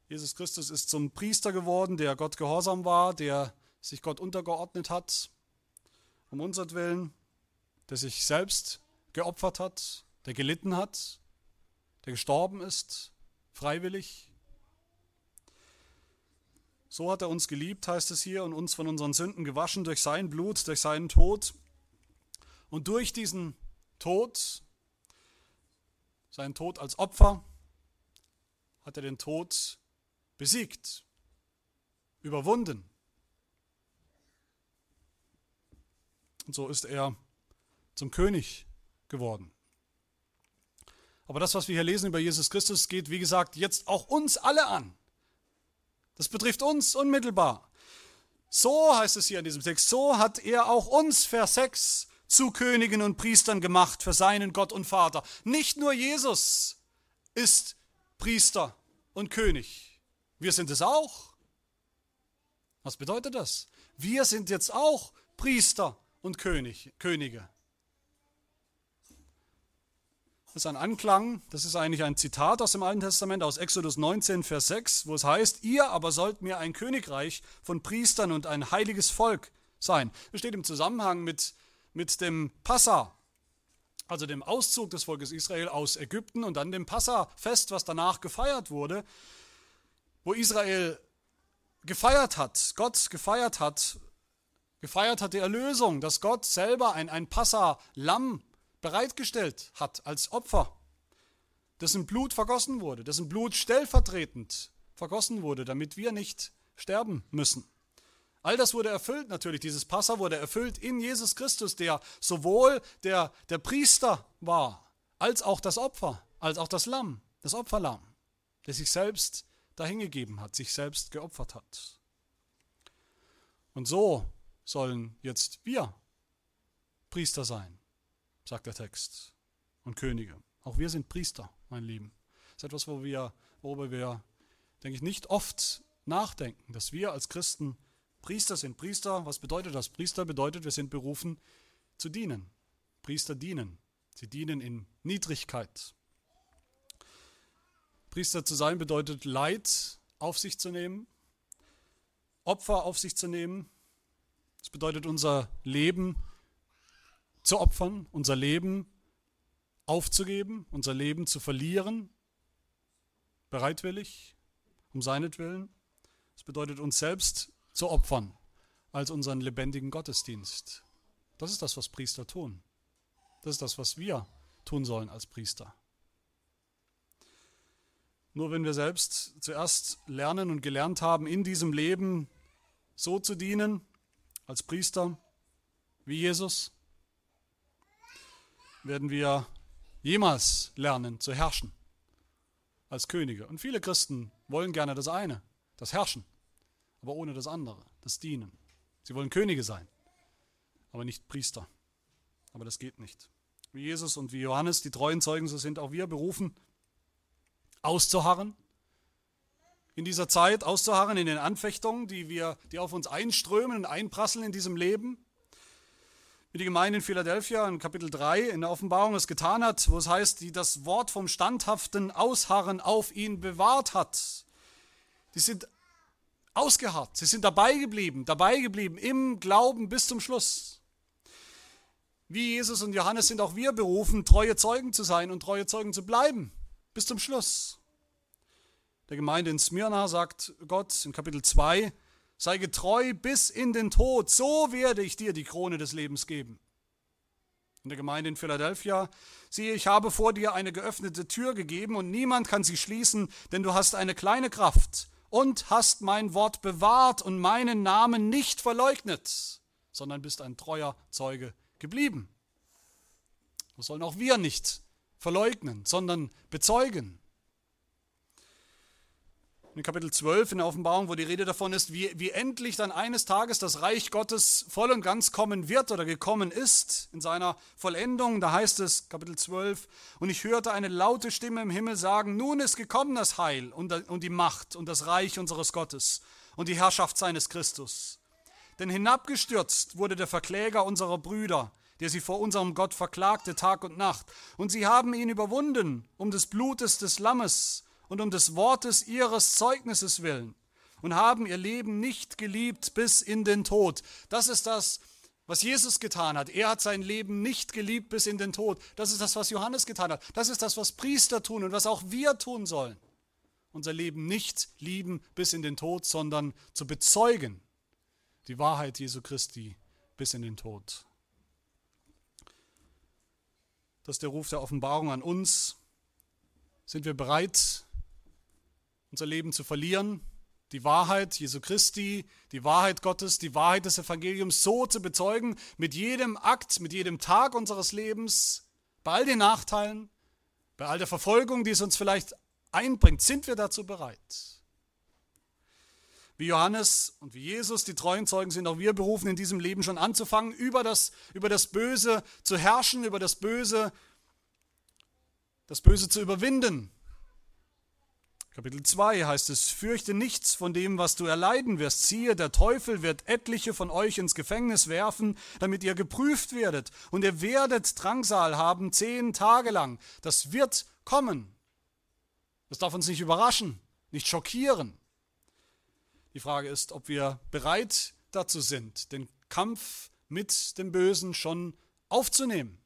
Speaker 1: Jesus Christus ist zum Priester geworden, der Gott gehorsam war, der sich Gott untergeordnet hat, um unseren Willen, der sich selbst geopfert hat, der gelitten hat, der gestorben ist, freiwillig. So hat er uns geliebt, heißt es hier, und uns von unseren Sünden gewaschen durch sein Blut, durch seinen Tod. Und durch diesen Tod, seinen Tod als Opfer, hat er den Tod besiegt, überwunden. Und so ist er zum König geworden. Aber das, was wir hier lesen über Jesus Christus, geht, wie gesagt, jetzt auch uns alle an. Das betrifft uns unmittelbar. So heißt es hier in diesem Text, so hat er auch uns, Vers 6, zu Königen und Priestern gemacht für seinen Gott und Vater. Nicht nur Jesus ist Priester und König. Wir sind es auch. Was bedeutet das? Wir sind jetzt auch Priester und König, Könige. Das ist ein Anklang, das ist eigentlich ein Zitat aus dem Alten Testament, aus Exodus 19, Vers 6, wo es heißt, ihr aber sollt mir ein Königreich von Priestern und ein heiliges Volk sein. Das steht im Zusammenhang mit, mit dem Passa, also dem Auszug des Volkes Israel aus Ägypten und dann dem Passa-Fest, was danach gefeiert wurde, wo Israel gefeiert hat, Gott gefeiert hat, gefeiert hat die Erlösung, dass Gott selber ein, ein Passa-Lamm bereitgestellt hat als Opfer, dessen Blut vergossen wurde, dessen Blut stellvertretend vergossen wurde, damit wir nicht sterben müssen. All das wurde erfüllt natürlich, dieses Passa wurde erfüllt in Jesus Christus, der sowohl der, der Priester war, als auch das Opfer, als auch das Lamm, das Opferlamm, der sich selbst dahingegeben hat, sich selbst geopfert hat. Und so sollen jetzt wir Priester sein, sagt der Text, und Könige. Auch wir sind Priester, mein Lieben. Das ist etwas, wo wir, worüber wir, denke ich, nicht oft nachdenken, dass wir als Christen Priester sind. Priester, was bedeutet das? Priester bedeutet, wir sind berufen zu dienen. Priester dienen. Sie dienen in Niedrigkeit. Priester zu sein bedeutet Leid auf sich zu nehmen, Opfer auf sich zu nehmen. Es bedeutet unser Leben zu opfern, unser Leben aufzugeben, unser Leben zu verlieren, bereitwillig, um seinetwillen. Es bedeutet uns selbst zu opfern als unseren lebendigen Gottesdienst. Das ist das, was Priester tun. Das ist das, was wir tun sollen als Priester. Nur wenn wir selbst zuerst lernen und gelernt haben, in diesem Leben so zu dienen, als Priester, wie Jesus, werden wir jemals lernen zu herrschen als Könige. Und viele Christen wollen gerne das eine, das Herrschen aber ohne das andere, das Dienen. Sie wollen Könige sein, aber nicht Priester. Aber das geht nicht. Wie Jesus und wie Johannes, die treuen Zeugen, so sind auch wir berufen, auszuharren in dieser Zeit, auszuharren in den Anfechtungen, die, wir, die auf uns einströmen und einprasseln in diesem Leben. Wie die Gemeinde in Philadelphia in Kapitel 3 in der Offenbarung es getan hat, wo es heißt, die das Wort vom standhaften Ausharren auf ihn bewahrt hat. Die sind ausgeharrt. Sie sind dabei geblieben, dabei geblieben, im Glauben bis zum Schluss. Wie Jesus und Johannes sind auch wir berufen, treue Zeugen zu sein und treue Zeugen zu bleiben, bis zum Schluss. Der Gemeinde in Smyrna sagt Gott in Kapitel 2, sei getreu bis in den Tod, so werde ich dir die Krone des Lebens geben. In der Gemeinde in Philadelphia, siehe, ich habe vor dir eine geöffnete Tür gegeben und niemand kann sie schließen, denn du hast eine kleine Kraft und hast mein Wort bewahrt und meinen Namen nicht verleugnet, sondern bist ein treuer Zeuge geblieben. Das sollen auch wir nicht verleugnen, sondern bezeugen in Kapitel 12 in der Offenbarung, wo die Rede davon ist, wie, wie endlich dann eines Tages das Reich Gottes voll und ganz kommen wird oder gekommen ist in seiner Vollendung. Da heißt es, Kapitel 12, und ich hörte eine laute Stimme im Himmel sagen, nun ist gekommen das Heil und, und die Macht und das Reich unseres Gottes und die Herrschaft seines Christus. Denn hinabgestürzt wurde der Verkläger unserer Brüder, der sie vor unserem Gott verklagte Tag und Nacht. Und sie haben ihn überwunden um des Blutes des Lammes und um des Wortes ihres Zeugnisses willen. und haben ihr Leben nicht geliebt bis in den Tod. Das ist das, was Jesus getan hat. Er hat sein Leben nicht geliebt bis in den Tod. Das ist das, was Johannes getan hat. Das ist das, was Priester tun und was auch wir tun sollen. Unser Leben nicht lieben bis in den Tod, sondern zu bezeugen. Die Wahrheit Jesu Christi bis in den Tod. Das ist der Ruf der Offenbarung an uns. Sind wir bereit, unser Leben zu verlieren, die Wahrheit Jesu Christi, die Wahrheit Gottes, die Wahrheit des Evangeliums so zu bezeugen, mit jedem Akt, mit jedem Tag unseres Lebens, bei all den Nachteilen, bei all der Verfolgung, die es uns vielleicht einbringt, sind wir dazu bereit. Wie Johannes und wie Jesus, die treuen Zeugen, sind auch wir berufen, in diesem Leben schon anzufangen, über das, über das Böse zu herrschen, über das Böse, das Böse zu überwinden, Kapitel 2 heißt es, fürchte nichts von dem, was du erleiden wirst. Siehe, der Teufel wird etliche von euch ins Gefängnis werfen, damit ihr geprüft werdet. Und ihr werdet Drangsal haben zehn Tage lang. Das wird kommen. Das darf uns nicht überraschen, nicht schockieren. Die Frage ist, ob wir bereit dazu sind, den Kampf mit dem Bösen schon aufzunehmen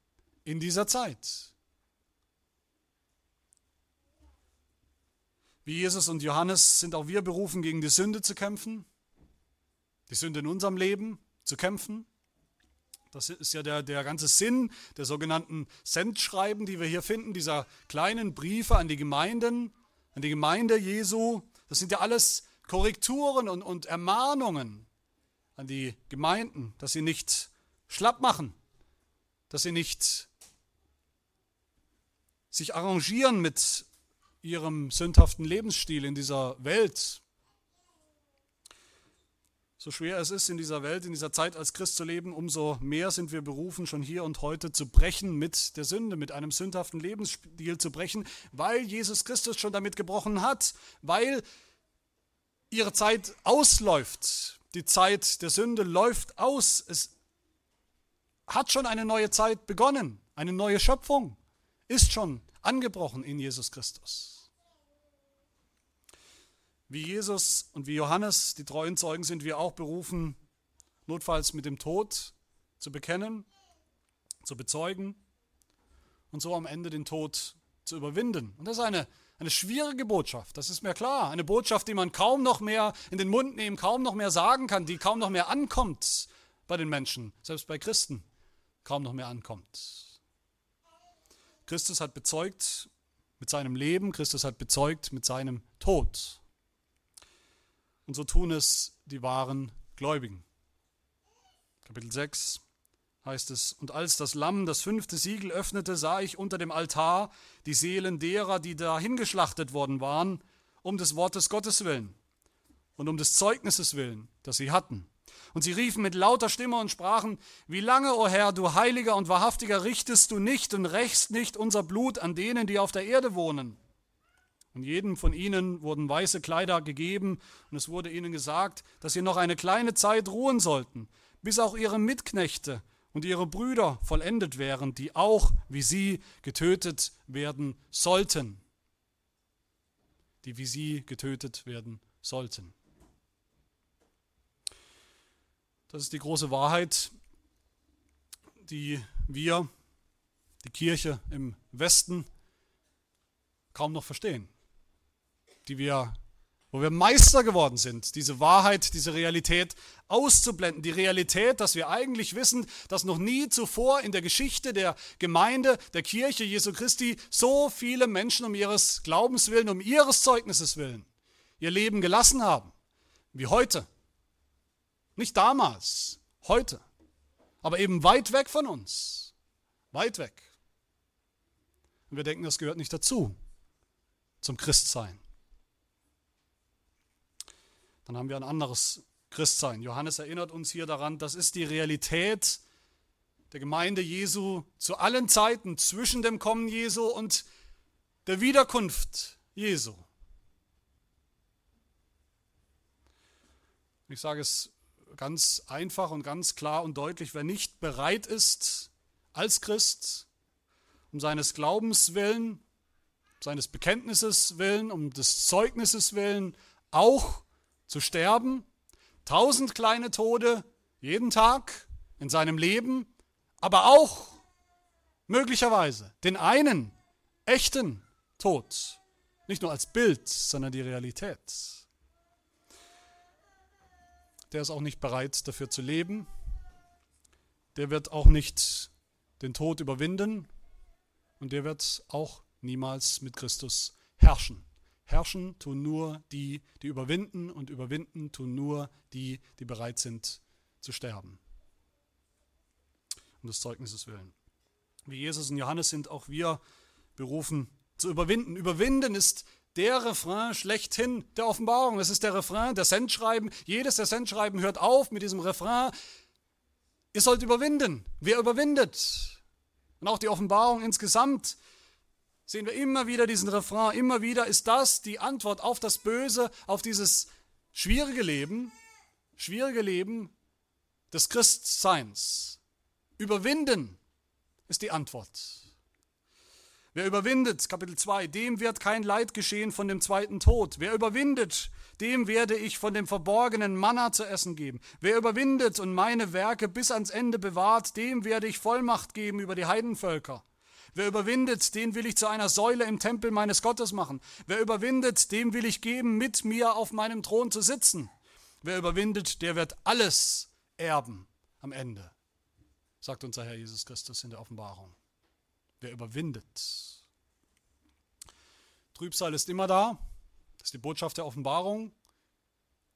Speaker 1: in dieser Zeit. Wie Jesus und Johannes sind auch wir berufen, gegen die Sünde zu kämpfen, die Sünde in unserem Leben zu kämpfen. Das ist ja der, der ganze Sinn der sogenannten Sendschreiben, die wir hier finden, dieser kleinen Briefe an die Gemeinden, an die Gemeinde Jesu. Das sind ja alles Korrekturen und, und Ermahnungen an die Gemeinden, dass sie nicht schlapp machen, dass sie nicht sich arrangieren mit ihrem sündhaften Lebensstil in dieser Welt. So schwer es ist, in dieser Welt, in dieser Zeit als Christ zu leben, umso mehr sind wir berufen, schon hier und heute zu brechen mit der Sünde, mit einem sündhaften Lebensstil zu brechen, weil Jesus Christus schon damit gebrochen hat, weil ihre Zeit ausläuft. Die Zeit der Sünde läuft aus. Es hat schon eine neue Zeit begonnen. Eine neue Schöpfung ist schon angebrochen in Jesus Christus. Wie Jesus und wie Johannes, die treuen Zeugen, sind wir auch berufen, notfalls mit dem Tod zu bekennen, zu bezeugen und so am Ende den Tod zu überwinden. Und das ist eine, eine schwierige Botschaft, das ist mir klar. Eine Botschaft, die man kaum noch mehr in den Mund nehmen, kaum noch mehr sagen kann, die kaum noch mehr ankommt bei den Menschen, selbst bei Christen kaum noch mehr ankommt. Christus hat bezeugt mit seinem Leben, Christus hat bezeugt mit seinem Tod. Und so tun es die wahren Gläubigen. Kapitel 6 heißt es, und als das Lamm das fünfte Siegel öffnete, sah ich unter dem Altar die Seelen derer, die dahingeschlachtet worden waren, um des Wortes Gottes willen und um des Zeugnisses willen, das sie hatten. Und sie riefen mit lauter Stimme und sprachen, wie lange, o Herr, du heiliger und wahrhaftiger, richtest du nicht und rächst nicht unser Blut an denen, die auf der Erde wohnen. Und jedem von ihnen wurden weiße Kleider gegeben, und es wurde ihnen gesagt, dass sie noch eine kleine Zeit ruhen sollten, bis auch ihre Mitknechte und ihre Brüder vollendet wären, die auch wie sie getötet werden sollten. Die wie sie getötet werden sollten. Das ist die große Wahrheit, die wir, die Kirche im Westen, kaum noch verstehen. Die wir, wo wir Meister geworden sind, diese Wahrheit, diese Realität auszublenden. Die Realität, dass wir eigentlich wissen, dass noch nie zuvor in der Geschichte der Gemeinde, der Kirche Jesu Christi so viele Menschen um ihres Glaubens willen, um ihres Zeugnisses willen ihr Leben gelassen haben, wie heute. Nicht damals, heute. Aber eben weit weg von uns. Weit weg. Und wir denken, das gehört nicht dazu, zum Christsein. Dann haben wir ein anderes Christsein. Johannes erinnert uns hier daran, das ist die Realität der Gemeinde Jesu zu allen Zeiten zwischen dem Kommen Jesu und der Wiederkunft Jesu. Ich sage es ganz einfach und ganz klar und deutlich, wer nicht bereit ist, als Christ, um seines Glaubens willen, seines Bekenntnisses willen, um des Zeugnisses willen, auch zu sterben, tausend kleine Tode jeden Tag in seinem Leben, aber auch möglicherweise den einen echten Tod, nicht nur als Bild, sondern die Realität. Der ist auch nicht bereit dafür zu leben, der wird auch nicht den Tod überwinden und der wird auch niemals mit Christus herrschen. Herrschen tun nur die, die überwinden und überwinden tun nur die, die bereit sind zu sterben. Um des Zeugnisses willen. Wie Jesus und Johannes sind auch wir berufen zu überwinden. Überwinden ist der Refrain schlechthin der Offenbarung. Es ist der Refrain der Sendschreiben. Jedes der Sendschreiben hört auf mit diesem Refrain. Ihr sollt überwinden. Wer überwindet? Und auch die Offenbarung insgesamt sehen wir immer wieder diesen Refrain. Immer wieder ist das die Antwort auf das Böse, auf dieses schwierige Leben, schwierige Leben des Christseins. Überwinden ist die Antwort. Wer überwindet, Kapitel 2, dem wird kein Leid geschehen von dem zweiten Tod. Wer überwindet, dem werde ich von dem verborgenen Manna zu essen geben. Wer überwindet und meine Werke bis ans Ende bewahrt, dem werde ich Vollmacht geben über die Heidenvölker. Wer überwindet, den will ich zu einer Säule im Tempel meines Gottes machen. Wer überwindet, dem will ich geben, mit mir auf meinem Thron zu sitzen. Wer überwindet, der wird alles erben am Ende, sagt unser Herr Jesus Christus in der Offenbarung. Wer überwindet. Trübsal ist immer da. Das ist die Botschaft der Offenbarung.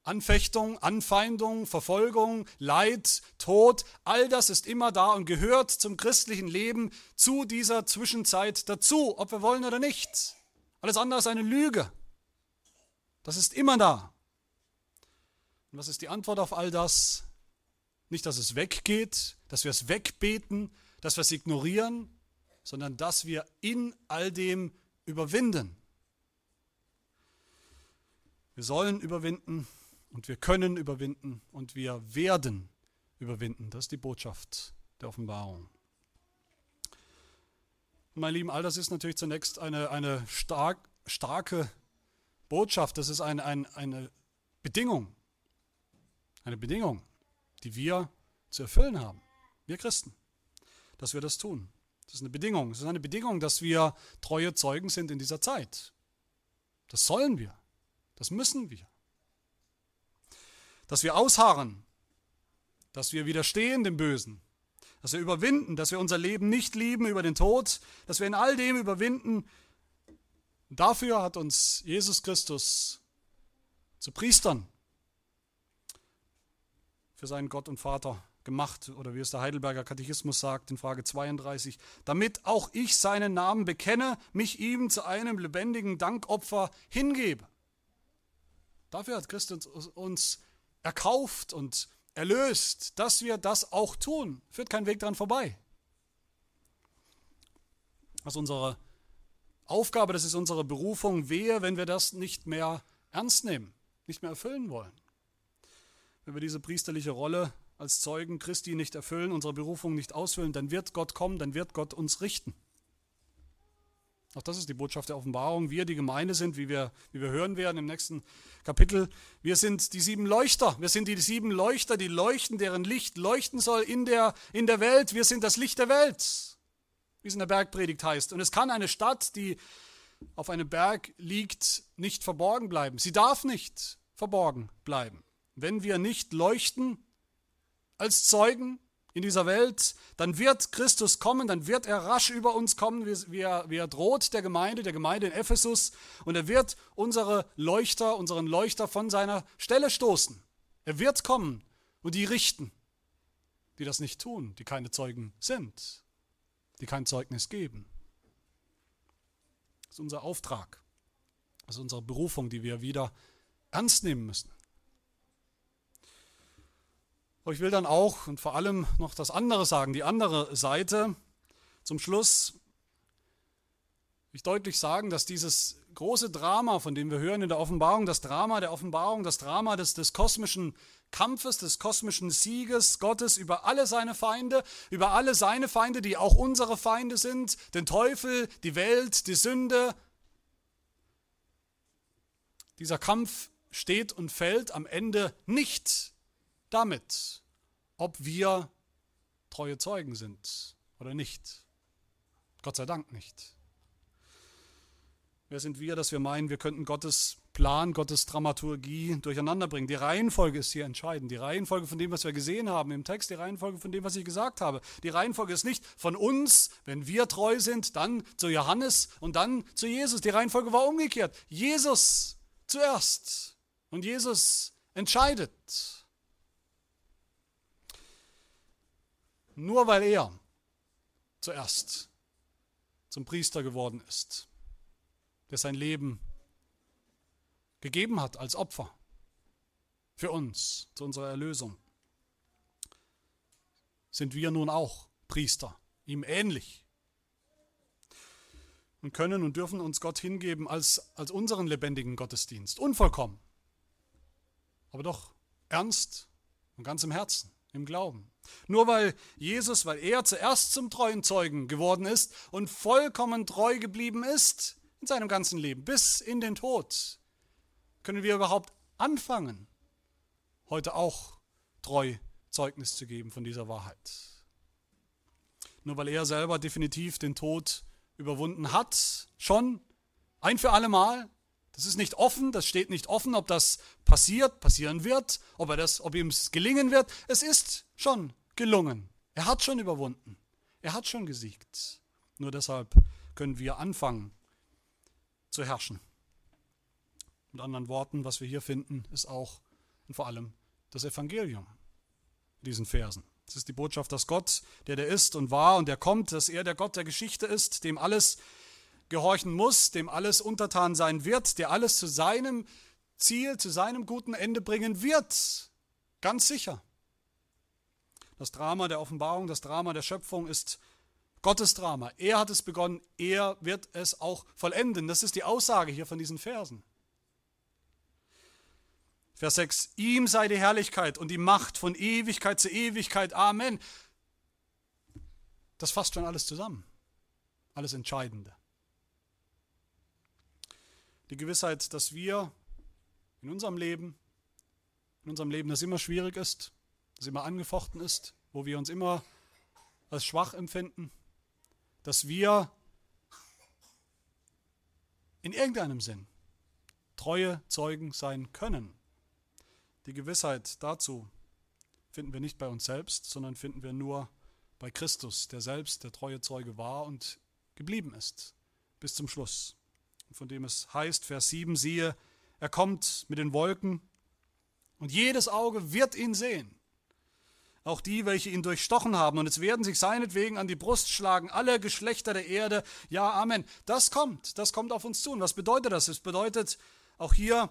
Speaker 1: Anfechtung, Anfeindung, Verfolgung, Leid, Tod, all das ist immer da und gehört zum christlichen Leben zu dieser Zwischenzeit dazu, ob wir wollen oder nicht. Alles andere ist eine Lüge. Das ist immer da. Und was ist die Antwort auf all das? Nicht, dass es weggeht, dass wir es wegbeten, dass wir es ignorieren, sondern dass wir in all dem überwinden. Wir sollen überwinden und wir können überwinden und wir werden überwinden. Das ist die Botschaft der Offenbarung. Und meine Lieben, all das ist natürlich zunächst eine, eine stark, starke Botschaft. Das ist ein, ein, eine Bedingung. Eine Bedingung, die wir zu erfüllen haben. Wir Christen. Dass wir das tun. Das ist eine Bedingung. Es ist eine Bedingung, dass wir treue Zeugen sind in dieser Zeit. Das sollen wir. Das müssen wir. Dass wir ausharren, dass wir widerstehen dem Bösen, dass wir überwinden, dass wir unser Leben nicht lieben über den Tod, dass wir in all dem überwinden. Dafür hat uns Jesus Christus zu Priestern für seinen Gott und Vater gemacht, oder wie es der Heidelberger Katechismus sagt in Frage 32, damit auch ich seinen Namen bekenne, mich ihm zu einem lebendigen Dankopfer hingebe. Dafür hat Christus uns erkauft und erlöst, dass wir das auch tun. Führt kein Weg daran vorbei. Das ist unsere Aufgabe, das ist unsere Berufung. Wehe, wenn wir das nicht mehr ernst nehmen, nicht mehr erfüllen wollen. Wenn wir diese priesterliche Rolle als Zeugen Christi nicht erfüllen, unsere Berufung nicht ausfüllen, dann wird Gott kommen, dann wird Gott uns richten. Auch das ist die Botschaft der Offenbarung. Wir, die Gemeinde sind, wie wir, wie wir hören werden im nächsten Kapitel, wir sind die sieben Leuchter. Wir sind die sieben Leuchter, die leuchten, deren Licht leuchten soll in der, in der Welt. Wir sind das Licht der Welt, wie es in der Bergpredigt heißt. Und es kann eine Stadt, die auf einem Berg liegt, nicht verborgen bleiben. Sie darf nicht verborgen bleiben. Wenn wir nicht leuchten, als Zeugen in dieser Welt, dann wird Christus kommen, dann wird er rasch über uns kommen, wie er, wie er droht der Gemeinde, der Gemeinde in Ephesus, und er wird unsere Leuchter, unseren Leuchter von seiner Stelle stoßen. Er wird kommen und die richten, die das nicht tun, die keine Zeugen sind, die kein Zeugnis geben. Das ist unser Auftrag, das ist unsere Berufung, die wir wieder ernst nehmen müssen. Aber ich will dann auch und vor allem noch das andere sagen, die andere Seite. Zum Schluss will ich deutlich sagen, dass dieses große Drama, von dem wir hören in der Offenbarung, das Drama der Offenbarung, das Drama des, des kosmischen Kampfes, des kosmischen Sieges Gottes über alle seine Feinde, über alle seine Feinde, die auch unsere Feinde sind, den Teufel, die Welt, die Sünde. Dieser Kampf steht und fällt am Ende nicht damit, ob wir treue Zeugen sind oder nicht. Gott sei Dank nicht. Wer sind wir, dass wir meinen, wir könnten Gottes Plan, Gottes Dramaturgie durcheinander bringen? Die Reihenfolge ist hier entscheidend. Die Reihenfolge von dem, was wir gesehen haben im Text, die Reihenfolge von dem, was ich gesagt habe. Die Reihenfolge ist nicht von uns, wenn wir treu sind, dann zu Johannes und dann zu Jesus. Die Reihenfolge war umgekehrt. Jesus zuerst. Und Jesus entscheidet. Nur weil er zuerst zum Priester geworden ist der sein Leben gegeben hat als Opfer für uns, zu unserer Erlösung, sind wir nun auch Priester, ihm ähnlich und können und dürfen uns Gott hingeben als, als unseren lebendigen Gottesdienst. Unvollkommen, aber doch ernst und ganz im Herzen, im Glauben. Nur weil Jesus, weil er zuerst zum treuen Zeugen geworden ist und vollkommen treu geblieben ist, in seinem ganzen Leben, bis in den Tod, können wir überhaupt anfangen, heute auch treu Zeugnis zu geben von dieser Wahrheit. Nur weil er selber definitiv den Tod überwunden hat, schon ein für alle Mal. Das ist nicht offen, das steht nicht offen, ob das passiert, passieren wird, ob, er das, ob ihm es gelingen wird. Es ist schon gelungen. Er hat schon überwunden. Er hat schon gesiegt. Nur deshalb können wir anfangen, zu herrschen. Mit anderen Worten, was wir hier finden, ist auch und vor allem das Evangelium in diesen Versen. Es ist die Botschaft, dass Gott, der der ist und war und der kommt, dass er der Gott der Geschichte ist, dem alles gehorchen muss, dem alles untertan sein wird, der alles zu seinem Ziel, zu seinem guten Ende bringen wird. Ganz sicher. Das Drama der Offenbarung, das Drama der Schöpfung ist Gottes Drama. Er hat es begonnen, er wird es auch vollenden. Das ist die Aussage hier von diesen Versen. Vers 6, ihm sei die Herrlichkeit und die Macht von Ewigkeit zu Ewigkeit. Amen. Das fasst schon alles zusammen. Alles Entscheidende. Die Gewissheit, dass wir in unserem Leben, in unserem Leben, das immer schwierig ist, das immer angefochten ist, wo wir uns immer als schwach empfinden, dass wir in irgendeinem Sinn treue Zeugen sein können. Die Gewissheit dazu finden wir nicht bei uns selbst, sondern finden wir nur bei Christus, der selbst der treue Zeuge war und geblieben ist bis zum Schluss. Von dem es heißt, Vers 7, siehe, er kommt mit den Wolken und jedes Auge wird ihn sehen auch die, welche ihn durchstochen haben, und es werden sich seinetwegen an die Brust schlagen, alle Geschlechter der Erde. Ja, Amen. Das kommt, das kommt auf uns zu. Und was bedeutet das? Es bedeutet auch hier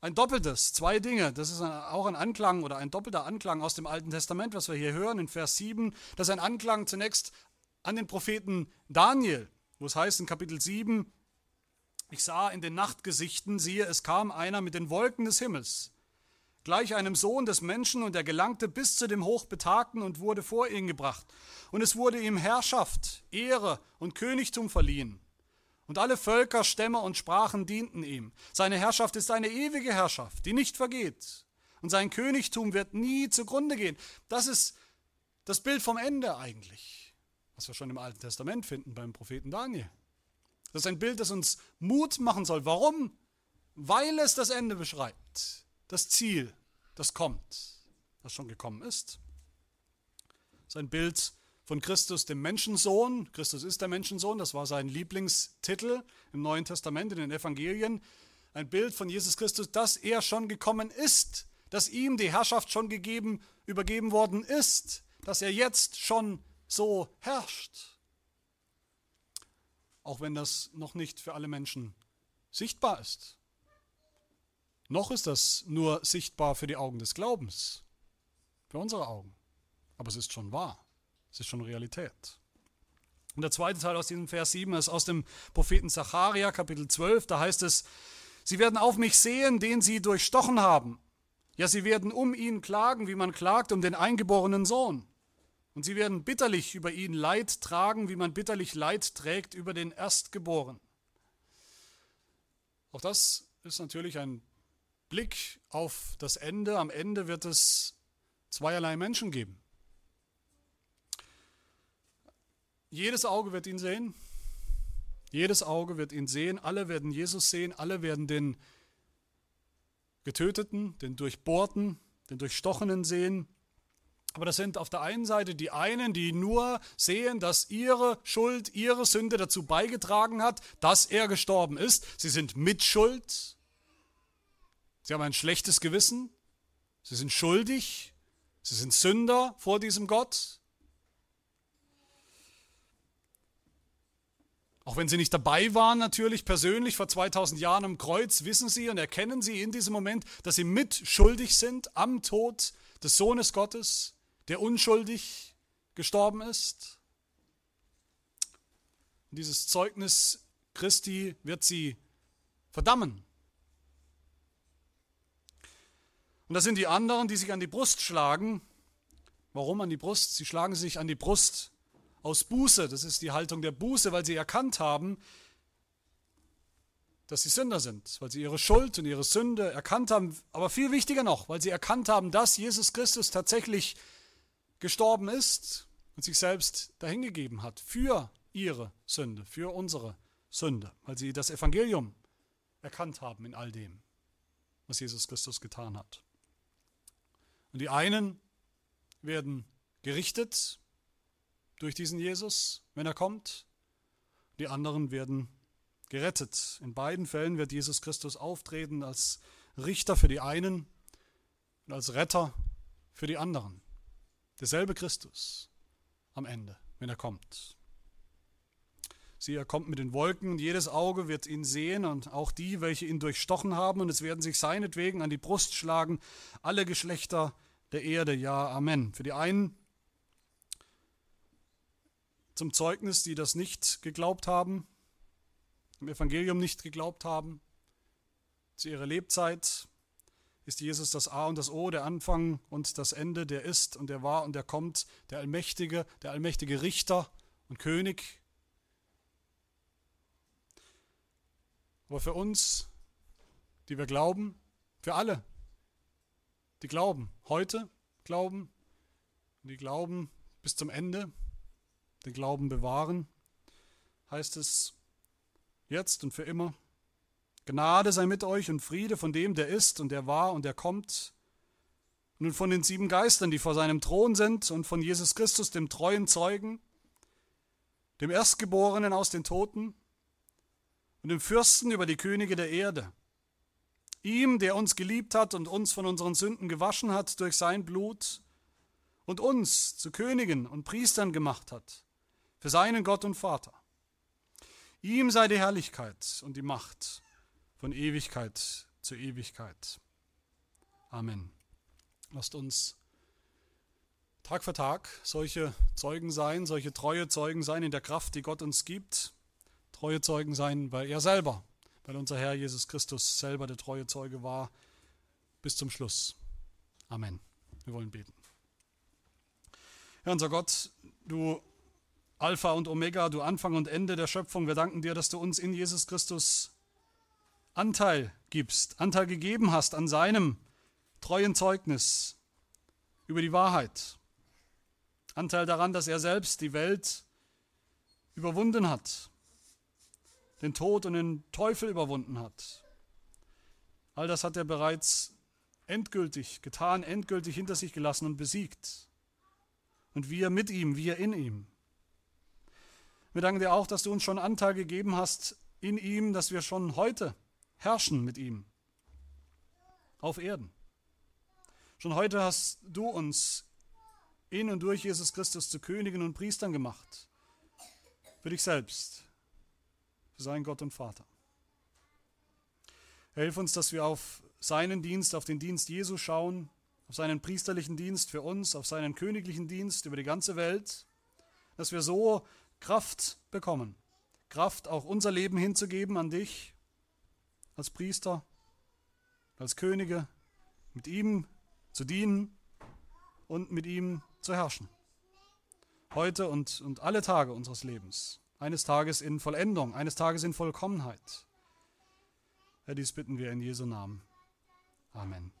Speaker 1: ein doppeltes, zwei Dinge. Das ist auch ein Anklang oder ein doppelter Anklang aus dem Alten Testament, was wir hier hören in Vers 7. Das ist ein Anklang zunächst an den Propheten Daniel, wo es heißt in Kapitel 7, ich sah in den Nachtgesichten, siehe, es kam einer mit den Wolken des Himmels gleich einem Sohn des Menschen, und er gelangte bis zu dem Hochbetagten und wurde vor ihn gebracht. Und es wurde ihm Herrschaft, Ehre und Königtum verliehen. Und alle Völker, Stämme und Sprachen dienten ihm. Seine Herrschaft ist eine ewige Herrschaft, die nicht vergeht. Und sein Königtum wird nie zugrunde gehen. Das ist das Bild vom Ende eigentlich, was wir schon im Alten Testament finden beim Propheten Daniel. Das ist ein Bild, das uns Mut machen soll. Warum? Weil es das Ende beschreibt das Ziel, das kommt, das schon gekommen ist. Sein Bild von Christus, dem Menschensohn. Christus ist der Menschensohn, das war sein Lieblingstitel im Neuen Testament, in den Evangelien. Ein Bild von Jesus Christus, dass er schon gekommen ist, dass ihm die Herrschaft schon gegeben, übergeben worden ist, dass er jetzt schon so herrscht. Auch wenn das noch nicht für alle Menschen sichtbar ist. Noch ist das nur sichtbar für die Augen des Glaubens, für unsere Augen. Aber es ist schon wahr, es ist schon Realität. Und der zweite Teil aus diesem Vers 7 ist aus dem Propheten Zacharia, Kapitel 12. Da heißt es, Sie werden auf mich sehen, den Sie durchstochen haben. Ja, Sie werden um ihn klagen, wie man klagt um den eingeborenen Sohn. Und Sie werden bitterlich über ihn Leid tragen, wie man bitterlich Leid trägt über den Erstgeborenen. Auch das ist natürlich ein Blick auf das Ende. Am Ende wird es zweierlei Menschen geben. Jedes Auge wird ihn sehen. Jedes Auge wird ihn sehen. Alle werden Jesus sehen. Alle werden den Getöteten, den Durchbohrten, den Durchstochenen sehen. Aber das sind auf der einen Seite die einen, die nur sehen, dass ihre Schuld, ihre Sünde dazu beigetragen hat, dass er gestorben ist. Sie sind mitschuld. Sie haben ein schlechtes Gewissen. Sie sind schuldig. Sie sind Sünder vor diesem Gott. Auch wenn sie nicht dabei waren, natürlich persönlich vor 2000 Jahren am Kreuz, wissen sie und erkennen sie in diesem Moment, dass sie mitschuldig sind am Tod des Sohnes Gottes der unschuldig gestorben ist. Und dieses Zeugnis Christi wird sie verdammen. Und das sind die anderen, die sich an die Brust schlagen. Warum an die Brust? Sie schlagen sich an die Brust aus Buße. Das ist die Haltung der Buße, weil sie erkannt haben, dass sie Sünder sind, weil sie ihre Schuld und ihre Sünde erkannt haben. Aber viel wichtiger noch, weil sie erkannt haben, dass Jesus Christus tatsächlich gestorben ist und sich selbst dahingegeben hat für ihre Sünde, für unsere Sünde, weil sie das Evangelium erkannt haben in all dem, was Jesus Christus getan hat. Und die einen werden gerichtet durch diesen Jesus, wenn er kommt, die anderen werden gerettet. In beiden Fällen wird Jesus Christus auftreten als Richter für die einen und als Retter für die anderen. Derselbe Christus am Ende, wenn er kommt. Sieh, er kommt mit den Wolken und jedes Auge wird ihn sehen und auch die, welche ihn durchstochen haben und es werden sich seinetwegen an die Brust schlagen, alle Geschlechter der Erde. Ja, Amen. Für die einen zum Zeugnis, die das nicht geglaubt haben, im Evangelium nicht geglaubt haben, zu ihrer Lebzeit, ist Jesus das A und das O, der Anfang und das Ende, der ist und der war und der kommt, der allmächtige, der allmächtige Richter und König. Aber für uns, die wir glauben, für alle, die glauben, heute glauben, die glauben bis zum Ende, den Glauben bewahren, heißt es jetzt und für immer. Gnade sei mit euch und Friede von dem, der ist und der war und der kommt. Und von den sieben Geistern, die vor seinem Thron sind, und von Jesus Christus, dem treuen Zeugen, dem Erstgeborenen aus den Toten und dem Fürsten über die Könige der Erde. Ihm, der uns geliebt hat und uns von unseren Sünden gewaschen hat durch sein Blut und uns zu Königen und Priestern gemacht hat, für seinen Gott und Vater. Ihm sei die Herrlichkeit und die Macht von Ewigkeit zu Ewigkeit. Amen. Lasst uns Tag für Tag solche Zeugen sein, solche treue Zeugen sein in der Kraft, die Gott uns gibt. Treue Zeugen sein, weil er selber, weil unser Herr Jesus Christus selber der treue Zeuge war, bis zum Schluss. Amen. Wir wollen beten. Herr unser Gott, du Alpha und Omega, du Anfang und Ende der Schöpfung, wir danken dir, dass du uns in Jesus Christus Anteil gibst, Anteil gegeben hast an seinem treuen Zeugnis über die Wahrheit. Anteil daran, dass er selbst die Welt überwunden hat, den Tod und den Teufel überwunden hat. All das hat er bereits endgültig getan, endgültig hinter sich gelassen und besiegt. Und wir mit ihm, wir in ihm. Wir danken dir auch, dass du uns schon Anteil gegeben hast in ihm, dass wir schon heute herrschen mit ihm auf Erden. Schon heute hast du uns in und durch Jesus Christus zu Königen und Priestern gemacht. Für dich selbst, für seinen Gott und Vater. Hilf uns, dass wir auf seinen Dienst, auf den Dienst Jesu schauen, auf seinen priesterlichen Dienst für uns, auf seinen königlichen Dienst über die ganze Welt, dass wir so Kraft bekommen. Kraft, auch unser Leben hinzugeben an dich als Priester, als Könige, mit ihm zu dienen und mit ihm zu herrschen. Heute und, und alle Tage unseres Lebens. Eines Tages in Vollendung, eines Tages in Vollkommenheit. Herr, dies bitten wir in Jesu Namen. Amen.